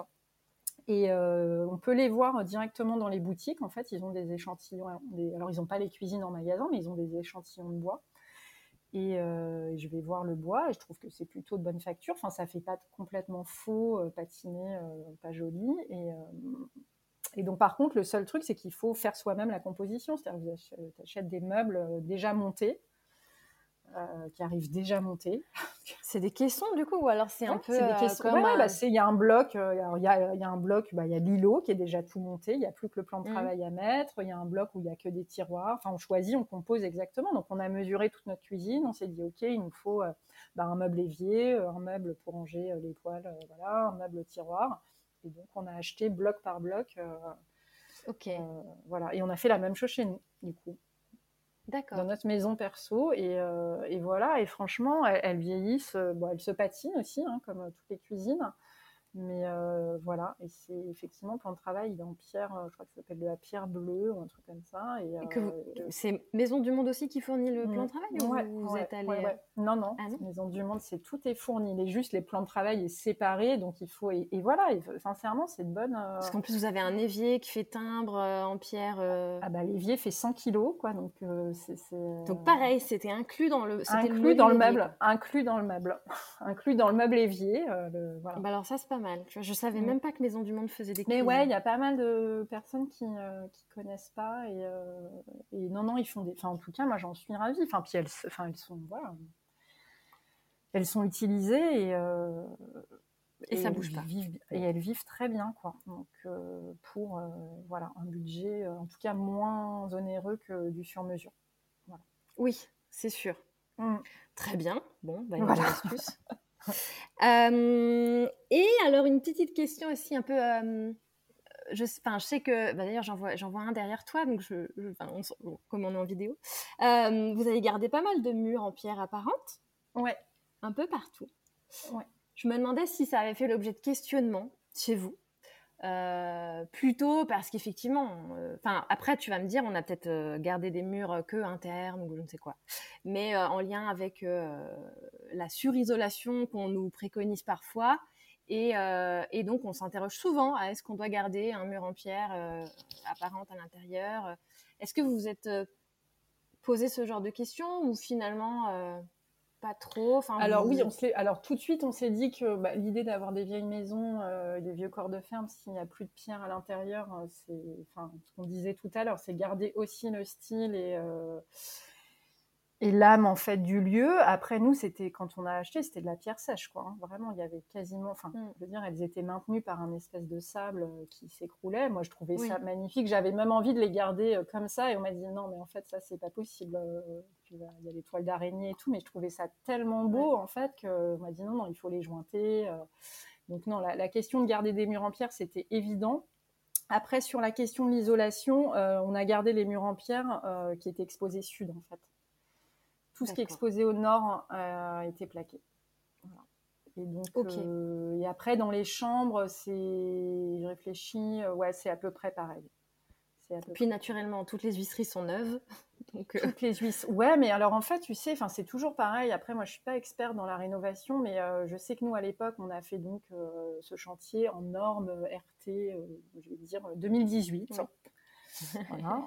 Et euh, on peut les voir directement dans les boutiques. En fait, ils ont des échantillons. alors, ils n'ont pas les cuisines en magasin, mais ils ont des échantillons de bois. Et euh, je vais voir le bois et je trouve que c'est plutôt de bonne facture. Enfin, ça fait pas complètement faux, euh, patiné, pas joli. Et, et donc, par contre, le seul truc, c'est qu'il faut faire soi-même la composition. C'est-à-dire que tu achètes des meubles déjà montés, euh, qui arrivent déjà montés. C'est des caissons du coup, ou alors c'est un peu c'est des euh, caissons. comme Ouais, bah, il y a un bloc, euh, il y, a, il y a un bloc, bah, il y a l'îlot qui est déjà tout monté, il n'y a plus que le plan de Mhm. travail à mettre, il y a un bloc où il n'y a que des tiroirs, enfin on choisit, on compose exactement, donc on a mesuré toute notre cuisine, on s'est dit ok, il nous faut euh, bah, un meuble évier, euh, un meuble pour ranger euh, les poêles, euh, voilà, un meuble tiroir, et donc on a acheté bloc par bloc, euh, Ok, euh, voilà, et on a fait la même chose chez nous, du coup dans notre maison perso et, euh, et voilà. Et franchement elles, elles vieillissent euh, bon, elles se patinent aussi hein, comme euh, toutes les cuisines mais euh, voilà et c'est effectivement le plan de travail il est en pierre euh, je crois que ça s'appelle de la pierre bleue ou un truc comme ça et, Et que vous- euh, C'est Maison du Monde aussi qui fournit le plan de travail ou Ouais, vous ouais, êtes allé ouais. Non, non, Ah non Maison du Monde, c'est tout est fourni. Il est juste les plans de travail est séparé, donc il faut et, et voilà. et sincèrement, c'est de bonne. euh, Parce qu'en plus vous avez un évier qui fait timbre en pierre. Ah bah l'évier fait 100 kilos, quoi. Donc c'est. Donc pareil, c'était inclus dans le. inclus dans le meuble, inclus dans le meuble, inclus dans le meuble évier. le- voilà. Bah alors ça c'est pas mal. Tu vois, je savais Mm. même pas que Maison du Monde faisait des Mais ouais, il y a pas mal de personnes qui euh, qui connaissent pas et, euh, et non non ils font des. Enfin en tout cas moi j'en suis ravie. Enfin puis elles, enfin elles sont voilà, elles sont utilisées et. euh, Et ça elles bouge pas. vivent- et elles vivent très bien quoi. Donc euh, pour voilà un budget en tout cas moins onéreux que du sur mesure. Oui, c'est sûr. Mm. Très bien. Bon, bah, Voilà. Euh, et alors, une petite question aussi un peu. euh, je, sais que. bah, D'ailleurs, j'en vois, un derrière toi, donc je, je- on comme on est en vidéo. Euh, vous avez gardé pas mal de murs en pierre apparente, Ouais. un peu partout. Ouais. Je me demandais si ça avait fait l'objet de questionnements chez vous. Euh, plutôt parce qu'effectivement, euh, enfin après tu vas me dire, on a peut-être euh, gardé des murs que internes ou je ne sais quoi, mais en lien avec la surisolation qu'on nous préconise parfois, et, et donc on s'interroge souvent à est-ce qu'on doit garder un mur en pierre apparente à l'intérieur? Est-ce que vous vous êtes posé ce genre de questions ou finalement pas trop Enfin, Alors vous- oui, on s'est- alors tout de suite, on s'est dit que bah, l'idée d'avoir des vieilles maisons, euh, des vieux corps de ferme, s'il n'y a plus de pierre à l'intérieur, euh, c'est, enfin, ce qu'on disait tout à l'heure, c'est garder aussi le style et euh, et l'âme en fait du lieu. Après nous, c'était quand on a acheté, c'était de la pierre sèche, quoi. hein. Vraiment, il y avait quasiment, enfin, Mm. je veux dire, elles étaient maintenues par un espèce de sable euh, qui s'écroulait. Moi, je trouvais Oui. ça magnifique. J'avais même envie de les garder euh, comme ça, et on m'a dit non, mais en fait, ça, c'est pas possible. Euh, Il y a des toiles d'araignée et tout, mais je trouvais ça tellement beau en fait que on m'a dit non, non, il faut les jointer. euh. Donc non, la, la question de garder des murs en pierre, c'était évident. Après, sur la question de l'isolation, euh, on a gardé les murs en pierre euh, qui étaient exposés sud, en fait. Tout ce qui est exposé au nord euh, était plaqué. Voilà. Et donc, Ok. euh, et après, dans les chambres, c'est, je réfléchis, euh, ouais, c'est à peu près pareil. Puis naturellement, toutes les huisseries sont neuves. Donc, Toutes les huisses. Ouais, mais alors en fait, tu sais, c'est toujours pareil. Après, moi, je suis pas experte dans la rénovation, mais je sais que nous, à l'époque, on a fait donc ce chantier en normes RT, je vais dire 2018. Voilà.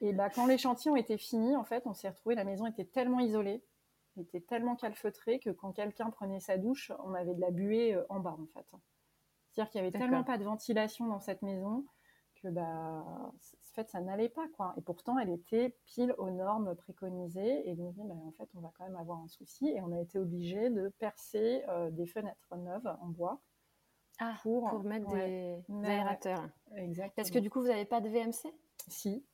Et bah, quand les chantiers ont été finis, en fait, on s'est retrouvé, la maison était tellement isolée, était tellement calfeutrée que quand quelqu'un prenait sa douche, on avait de la buée euh, en bas, en fait. C'est-à-dire qu'il y avait tellement pas de ventilation dans cette maison que, bah, en fait, ça n'allait pas, quoi. Et pourtant, elle était pile aux normes préconisées. Et donc, bah, en fait, on va quand même avoir un souci. Et on a été obligé de percer euh, des fenêtres neuves en bois. Ah, pour, mettre des, aérateurs. Exactement. Parce que du coup, vous n'avez pas de VMC si.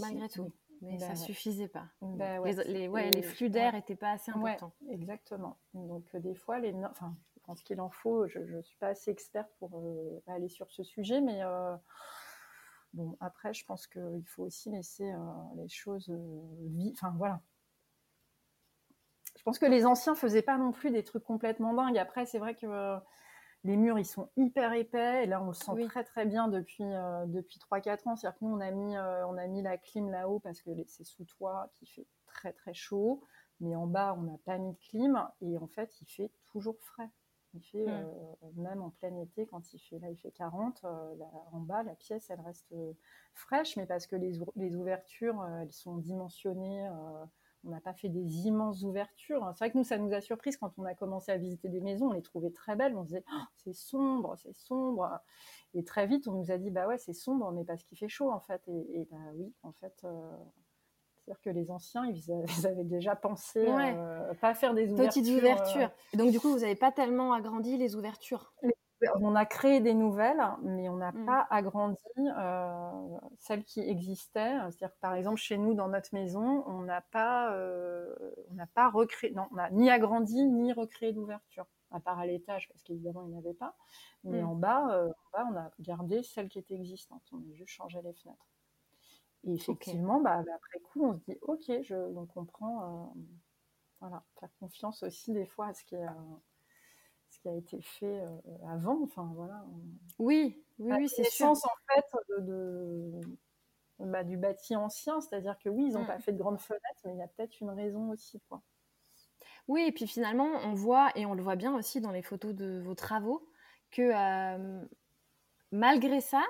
Malgré tout. Mais ça ne suffisait pas. Bah les, ouais, les, flux d'air n'étaient pas assez importants. exactement. Donc, euh, des fois, les enfin, je pense qu'il en faut. Je ne suis pas assez experte pour euh, aller sur ce sujet, mais euh, bon, après, je pense qu'il faut aussi laisser les choses vivre. Enfin, voilà. Je pense que les anciens faisaient pas non plus des trucs complètement dingues. Après, c'est vrai que les murs, ils sont hyper épais. Et là, on le sent très, très bien depuis, euh, depuis 3-4 ans. C'est-à-dire que nous, on a mis, euh, on a mis la clim là-haut parce que c'est sous toit qui fait très, très chaud. Mais en bas, on n'a pas mis de clim. Et en fait, il fait toujours frais. Il fait, mmh. euh, même en plein été, quand il fait, là, il fait 40, en bas, la pièce, elle reste fraîche, mais parce que les, les ouvertures, elles sont dimensionnées on n'a pas fait des immenses ouvertures. C'est vrai que nous, ça nous a surpris quand on a commencé à visiter des maisons. On les trouvait très belles. On se disait, oh, c'est sombre, c'est sombre. Et très vite, on nous a dit, bah ouais, c'est sombre, mais parce qu'il fait chaud, en fait. Et, bah oui, en fait, euh, c'est-à-dire que les anciens, ils avaient déjà pensé euh, pas faire des ouvertures. Petites ouvertures. Et donc, du coup, vous n'avez pas tellement agrandi les ouvertures? On a créé des nouvelles, mais on n'a mmh. pas agrandi euh, celles qui existaient. C'est-à-dire que par exemple, chez nous, dans notre maison, on n'a pas, euh, on n'a pas recréé, non, on n'a ni agrandi ni recréé d'ouverture, à part à l'étage, parce qu'évidemment, il n'y en avait pas. Mais mmh. en, bas, euh, en bas, on a gardé celles qui étaient existantes. On a juste changé les fenêtres. Et effectivement, bah, après coup, on se dit, ok, je, donc on prend, voilà, faire confiance aussi des fois à ce qui est qui a été fait euh, avant. Enfin, voilà. Oui, oui, oui c'est sûr. en fait de, bah, du bâti ancien, c'est-à-dire que oui, ils n'ont mm. pas fait de grandes fenêtres, mais il y a peut-être une raison aussi, quoi. Oui, et puis finalement, on voit, et on le voit bien aussi dans les photos de vos travaux, que euh, malgré ça,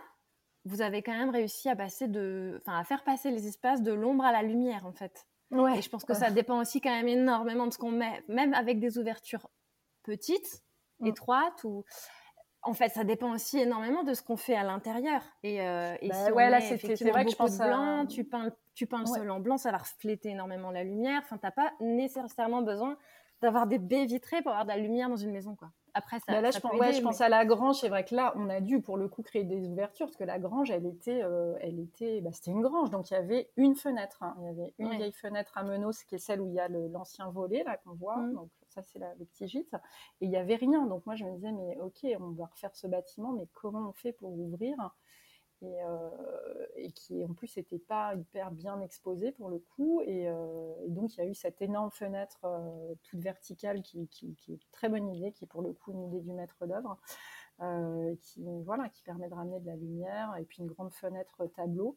vous avez quand même réussi à passer de, à faire passer les espaces de l'ombre à la lumière, en fait. Ouais. Et je pense que ça dépend aussi quand même énormément de ce qu'on met, même avec des ouvertures petites. Étroite ou en fait, ça dépend aussi énormément de ce qu'on fait à l'intérieur. Et, euh, et bah si ouais, là, c'est vrai que je pense de blanc, tu peins, tu peins le sol en blanc, ça va refléter énormément la lumière. Enfin, t'as pas nécessairement besoin d'avoir des baies vitrées pour avoir de la lumière dans une maison, quoi. Après, ça. Bah là, je, pense, ouais, je pense à la grange. C'est vrai que là, on a dû pour le coup créer des ouvertures parce que la grange, elle était, euh, elle était, bah, c'était une grange, donc il y avait une fenêtre. Hein. Il y avait une vieille fenêtre à Menos, qui est celle où il y a l'ancien volet là qu'on voit. Mmh. Donc ça, c'est le petit gîte. Et il y avait rien. Donc moi, je me disais, mais ok, on va refaire ce bâtiment, mais comment on fait pour ouvrir? Euh, et, qui en plus n'était pas hyper bien exposé pour le coup. Et, euh, donc il y a eu cette énorme fenêtre euh, toute verticale qui, qui, est très bonne idée, qui est pour le coup une idée du maître d'œuvre, qui voilà, qui permet de ramener de la lumière et puis une grande fenêtre tableau.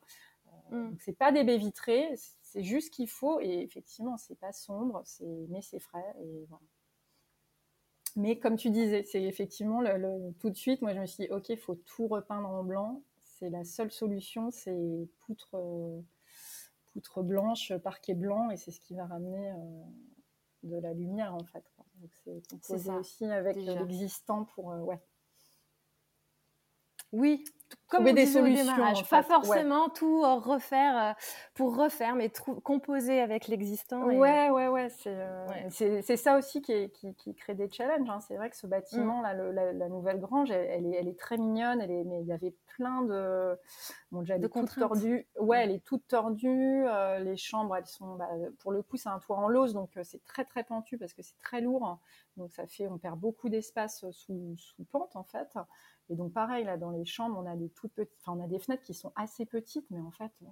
Mm. Donc c'est pas des baies vitrées, c'est juste qu'il faut et effectivement c'est pas sombre, mais c'est frais et voilà. Mais comme tu disais, c'est effectivement le, tout de suite, moi je me suis dit, ok, il faut tout repeindre en blanc c'est la seule solution, c'est poutre, poutre blanche, parquet blanc, et c'est ce qui va ramener euh, de la lumière en fait. Donc c'est composé aussi avec l'existant pour euh, ouais. Oui, comme des solutions. Pas forcément tout euh, refaire euh, pour refaire, mais composer avec l'existant. Ouais, ouais, ouais. Euh, c'est ça aussi qui, qui, crée des challenges. Hein. C'est vrai que ce bâtiment, mm. là, la, nouvelle grange, elle, est, elle, est, très mignonne. Elle est, mais il y avait plein de. Bon, déjà, elle est toute tordue. Ouais, mm. elle est toute tordue. les chambres, elles sont. Bah, pour le coup, c'est un toit en lose, donc c'est très, très pentu parce que c'est très lourd. Donc ça fait, on perd beaucoup d'espace sous, sous pente en fait. Et donc pareil, là dans les chambres, on a des toutes petites, enfin on a des fenêtres qui sont assez petites, mais en fait, euh,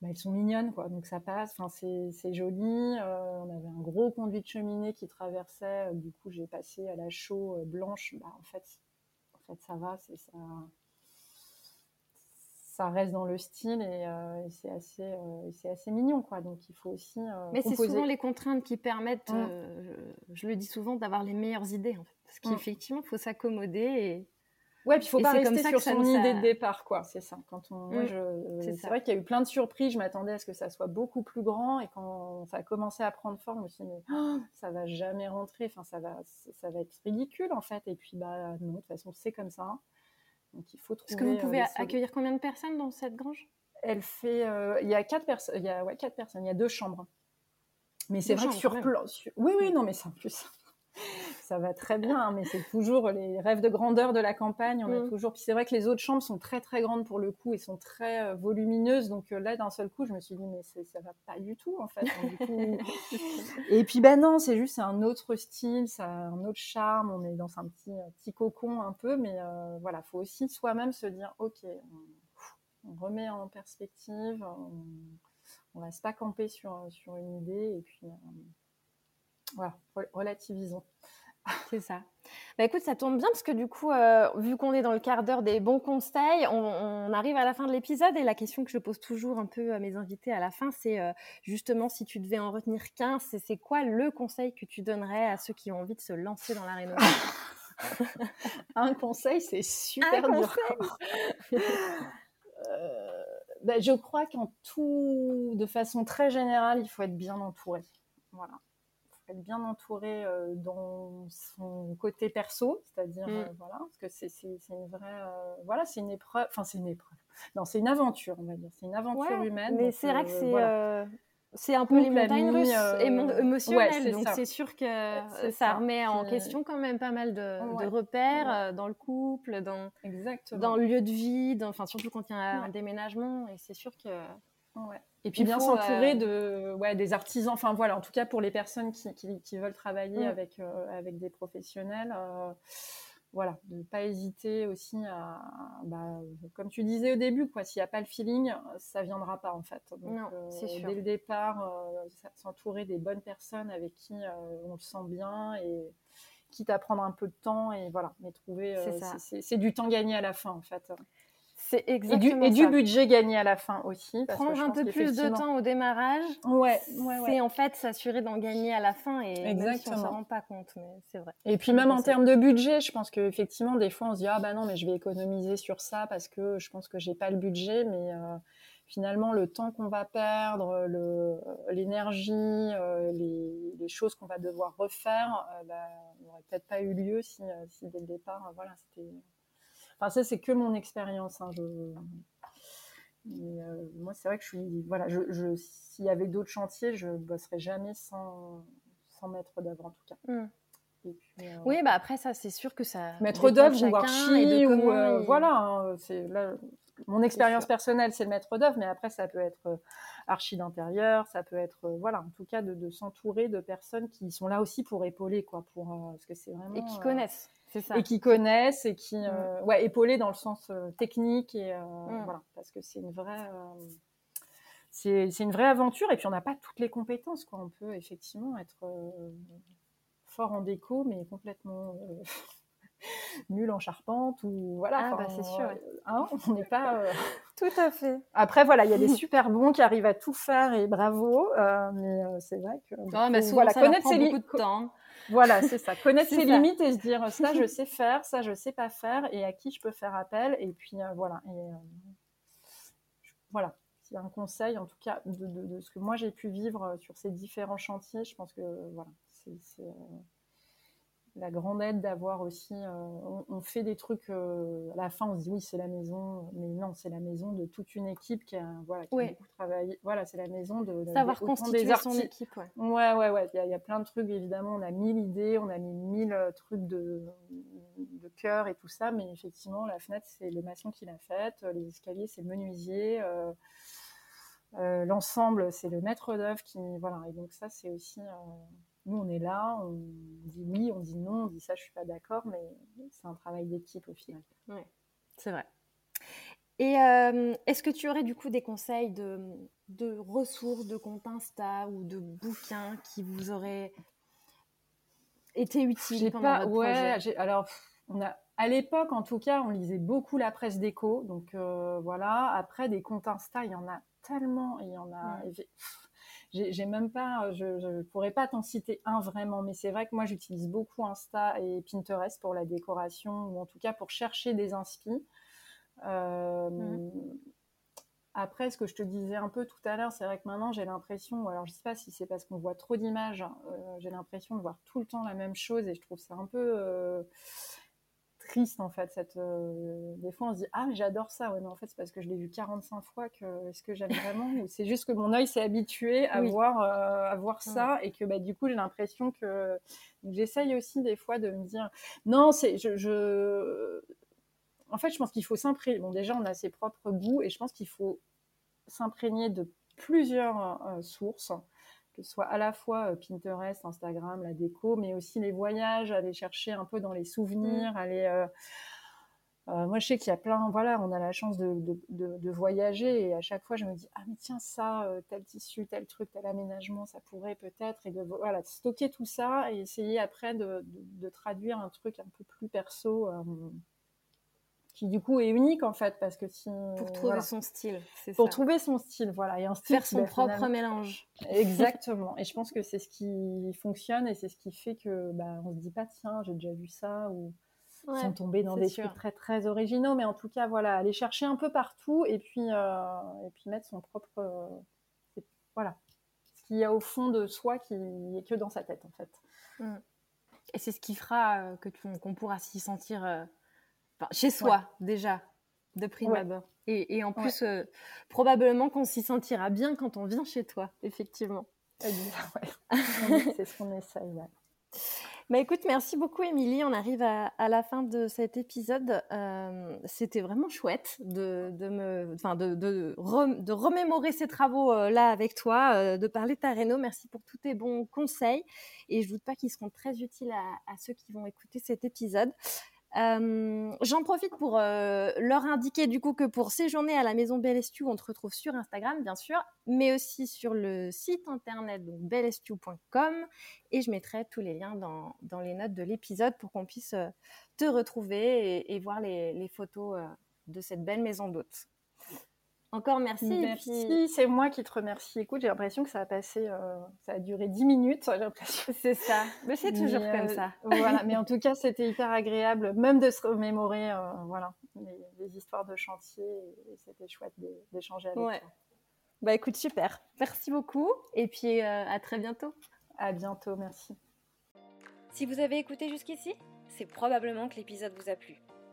bah, elles sont mignonnes quoi. Donc ça passe, enfin c'est joli. Euh, on avait un gros conduit de cheminée qui traversait. Euh, du coup, j'ai passé à la chaux blanche. Bah, en fait, en fait ça va, c'est ça. ça reste dans le style et, c'est assez, c'est assez mignon, quoi. Donc il faut aussi. Mais c'est souvent les contraintes qui permettent, mmh. je, le dis souvent, d'avoir les meilleures idées, en fait. Parce mmh. qu'effectivement, il faut s'accommoder et Ouais, puis il faut pas rester sur son idée de départ, quoi. C'est ça. Quand on, mmh, c'est vrai qu'il y a eu plein de surprises. Je m'attendais à ce que ça soit beaucoup plus grand, et quand ça a commencé à prendre forme, je me suis dit mais oh, ça va jamais rentrer. Enfin, ça va, ça va être ridicule en fait. Et puis bah non, de toute façon, c'est comme ça. Donc il faut trouver. Est-ce que vous pouvez euh, accueillir combien de personnes dans cette grange? Elle fait, euh, il y a quatre personnes. Il y a ouais quatre personnes. Il y a deux chambres. Mais c'est vrai que sur plan, oui oui non mais c'est en plus ça va très bien, hein, mais c'est toujours les rêves de grandeur de la campagne. On a mm. toujours. Puis c'est vrai que les autres chambres sont très très grandes pour le coup et sont très euh, volumineuses. Donc euh, là, d'un seul coup, je me suis dit mais ça va pas du tout en fait. et puis ben non, c'est juste un autre style, ça un autre charme. On est dans un petit petit cocon un peu, mais euh, voilà, faut aussi soi-même se dire ok, on, remet en perspective, on, on reste pas camper sur sur une idée et puis voilà, relativisons. C'est ça. Bah écoute, ça tombe bien parce que du coup, euh, vu qu'on est dans le quart d'heure des bons conseils, on, arrive à la fin de l'épisode et la question que je pose toujours un peu à mes invités à la fin, c'est euh, justement si tu devais en retenir qu'un, c'est quoi le conseil que tu donnerais à ceux qui ont envie de se lancer dans la rénovation? Un conseil, c'est super dur. Euh, bah, je crois qu'en tout, de façon très générale, il faut être bien entouré. Voilà être bien entouré euh, dans son côté perso, c'est-à-dire mm. euh, voilà, parce que c'est une vraie, euh, voilà, c'est une épreuve, enfin c'est une épreuve, non, c'est une aventure, on va dire, c'est une aventure humaine. Mais c'est vrai que c'est c'est un peu les montagnes russes émotionnelles, donc c'est sûr que ça, remet en question quand même pas mal de, repères dans le couple, dans, dans le lieu de vie, enfin surtout quand il y a un déménagement, et c'est sûr que et puis bien s'entourer euh, de ouais, des artisans, enfin voilà, en tout cas pour les personnes qui, qui, veulent travailler mm. avec, euh, avec des professionnels, euh, voilà, de ne pas hésiter aussi à, bah, comme tu disais au début, quoi, s'il n'y a pas le feeling, ça viendra pas en fait. Donc, non, c'est sûr. Dès le départ, s'entourer des bonnes personnes avec qui on le sent bien et quitte à prendre un peu de temps et voilà, mais trouver, c'est du temps gagné à la fin en fait. C'est exactement et du, budget gagné à la fin aussi. Prendre un peu plus de temps au démarrage, ouais, c'est en fait s'assurer d'en gagner à la fin et exactement. si on s'en rend pas compte, mais c'est vrai. Et puis même en termes de budget, je pense qu'effectivement des fois on se dit ah bah non mais je vais économiser sur ça parce que je pense que j'ai pas le budget, mais euh, finalement le temps qu'on va perdre, l'énergie, euh, les, les, choses qu'on va devoir refaire, euh, bah, n'aurait peut-être pas eu lieu si, si dès le départ voilà c'était Enfin, ça, c'est que mon expérience. Hein, euh, moi, c'est vrai que je suis. Voilà, je, s'il y avait d'autres chantiers, je ne bosserais jamais sans, sans maître d'œuvre, en tout cas. Mmh. Euh, oui, bah après, ça, c'est sûr que ça. Maître d'œuvre ou archi, ou. Euh, voilà, hein, c'est là. Mon expérience personnelle, c'est le maître d'œuvre, mais après, ça peut être archi d'intérieur, ça peut être, voilà, en tout cas, de, de s'entourer de personnes qui sont là aussi pour épauler, quoi, pour, parce que c'est vraiment. Et qui connaissent et qui connaissent et qui, euh, mm. ouais, épaulés dans le sens euh, technique et euh, mm. voilà, parce que c'est une vraie, c'est une vraie aventure et puis on n'a pas toutes les compétences quoi. On peut effectivement être fort en déco mais complètement nul en charpente ou voilà. Ah, bah, c'est sûr. Hein, on n'est pas. Tout à fait. Après voilà, il y a des super bons qui arrivent à tout faire et bravo, mais c'est vrai que. Mais souvent, voilà, ça connaître prend beaucoup de temps. Voilà, c'est ça. Connaître ses limites et se dire ça, je sais faire, ça, je sais pas faire, et à qui je peux faire appel. Et puis euh, voilà. Et, euh, voilà. C'est un conseil, en tout cas, de, ce que moi j'ai pu vivre euh, sur ces différents chantiers. Je pense que voilà, c'est la grande aide d'avoir aussi. Euh, on, fait des trucs. Euh, à la fin, on se dit oui, c'est la maison, mais non, c'est la maison de toute une équipe qui a, voilà, qui a beaucoup travaillé. Voilà, c'est la maison de, savoir constituer son équipe. Ouais, ouais, ouais. ouais. Il, y a, plein de trucs. Évidemment, on a mille idées, on a mis mille euh, trucs de, de cœur et tout ça, mais effectivement, la fenêtre, c'est le maçon qui l'a faite. Les escaliers, c'est le menuisier. L'ensemble, c'est le maître d'œuvre qui, voilà. Et donc ça, c'est aussi nous, on est là, on dit oui, on dit non, on dit ça, je suis pas d'accord, mais c'est un travail d'équipe au final. Oui, c'est vrai. Et euh, est-ce que tu aurais du coup des conseils de, de ressources, de comptes Insta ou de bouquins qui vous auraient été utiles pendant pas, votre ouais, Alors, on a, à l'époque, en tout cas, on lisait beaucoup la presse déco. Donc voilà. Après, des comptes Insta, il y en a tellement. Il y en a. J'ai même pas, je ne pourrais pas t'en citer un vraiment, mais c'est vrai que moi j'utilise beaucoup Insta et Pinterest pour la décoration, ou en tout cas pour chercher des inspi. Mmh. Après, ce que je te disais un peu tout à l'heure, c'est vrai que maintenant j'ai l'impression, alors je sais pas si c'est parce qu'on voit trop d'images, euh, j'ai l'impression de voir tout le temps la même chose et je trouve ça un peu euh, triste en fait. Cette, euh, des fois on se dit ah j'adore ça, ouais mais en fait c'est parce que je l'ai vu 45 fois que est-ce que j'aime vraiment ou c'est juste que mon œil s'est habitué à voir à voir ça et que bah, du coup j'ai l'impression que j'essaye aussi des fois de me dire non c'est je en fait, je pense qu'il faut s'imprégner. Bon, déjà, on a ses propres goûts et je pense qu'il faut s'imprégner de plusieurs euh, sources, que ce soit à la fois euh, Pinterest, Instagram, la déco, mais aussi les voyages, aller chercher un peu dans les souvenirs, mm. aller. Euh, moi, je sais qu'il y a plein, voilà, on a la chance de, voyager et à chaque fois, je me dis, ah, mais tiens, ça, tel tissu, tel truc, tel aménagement, ça pourrait peut-être, et de voilà, stocker tout ça et essayer après de, traduire un truc un peu plus perso qui du coup est unique en fait parce que si pour trouver son style c'est pour trouver son style voilà. Et un style faire son propre mélange. exactement. Et je pense que c'est ce qui fonctionne et c'est ce qui fait que bah on se dit pas tiens j'ai déjà vu ça ou sans tomber dans des trucs très très originaux. Mais en tout cas voilà aller chercher un peu partout et puis euh, et puis mettre son propre euh, voilà. Ce qu'il y a au fond de soi qui est que dans sa tête en fait. Mm. et c'est ce qui fera euh, que qu'on pourra s'y sentir chez soi, déjà, de prime abord. Et, en plus, euh, probablement qu'on s'y sentira bien quand on vient chez toi, effectivement. c'est ce qu'on essaye. Bah écoute, merci beaucoup Émilie. On arrive à, la fin de cet épisode. Euh, c'était vraiment chouette de, me, enfin de, de, remémorer ces travaux euh, là avec toi, de parler de ta réno. Merci pour tous tes bons conseils et je doute pas qu'ils seront très utiles à, à, ceux qui vont écouter cet épisode. Euh, j'en profite pour euh, leur indiquer du coup que pour séjourner à la maison Bellestu, on te retrouve sur Instagram bien sûr, mais aussi sur le site internet donc bellestu.com et je mettrai tous les liens dans, dans les notes de l'épisode pour qu'on puisse euh, te retrouver et, voir les photos de cette belle maison d'hôtes. Encore merci. Merci, c'est moi qui te remercie. Écoute, j'ai l'impression que ça a passé, euh, ça a duré 10 minutes, C'est ça, mais c'est toujours comme euh, ça. voilà, mais en tout cas, c'était hyper agréable, même de se remémorer, euh, voilà, les, histoires de chantier, et, c'était chouette d'échanger avec toi. Bah écoute, super. Merci beaucoup, et puis à très bientôt. À bientôt, merci. Si vous avez écouté jusqu'ici, c'est probablement que l'épisode vous a plu.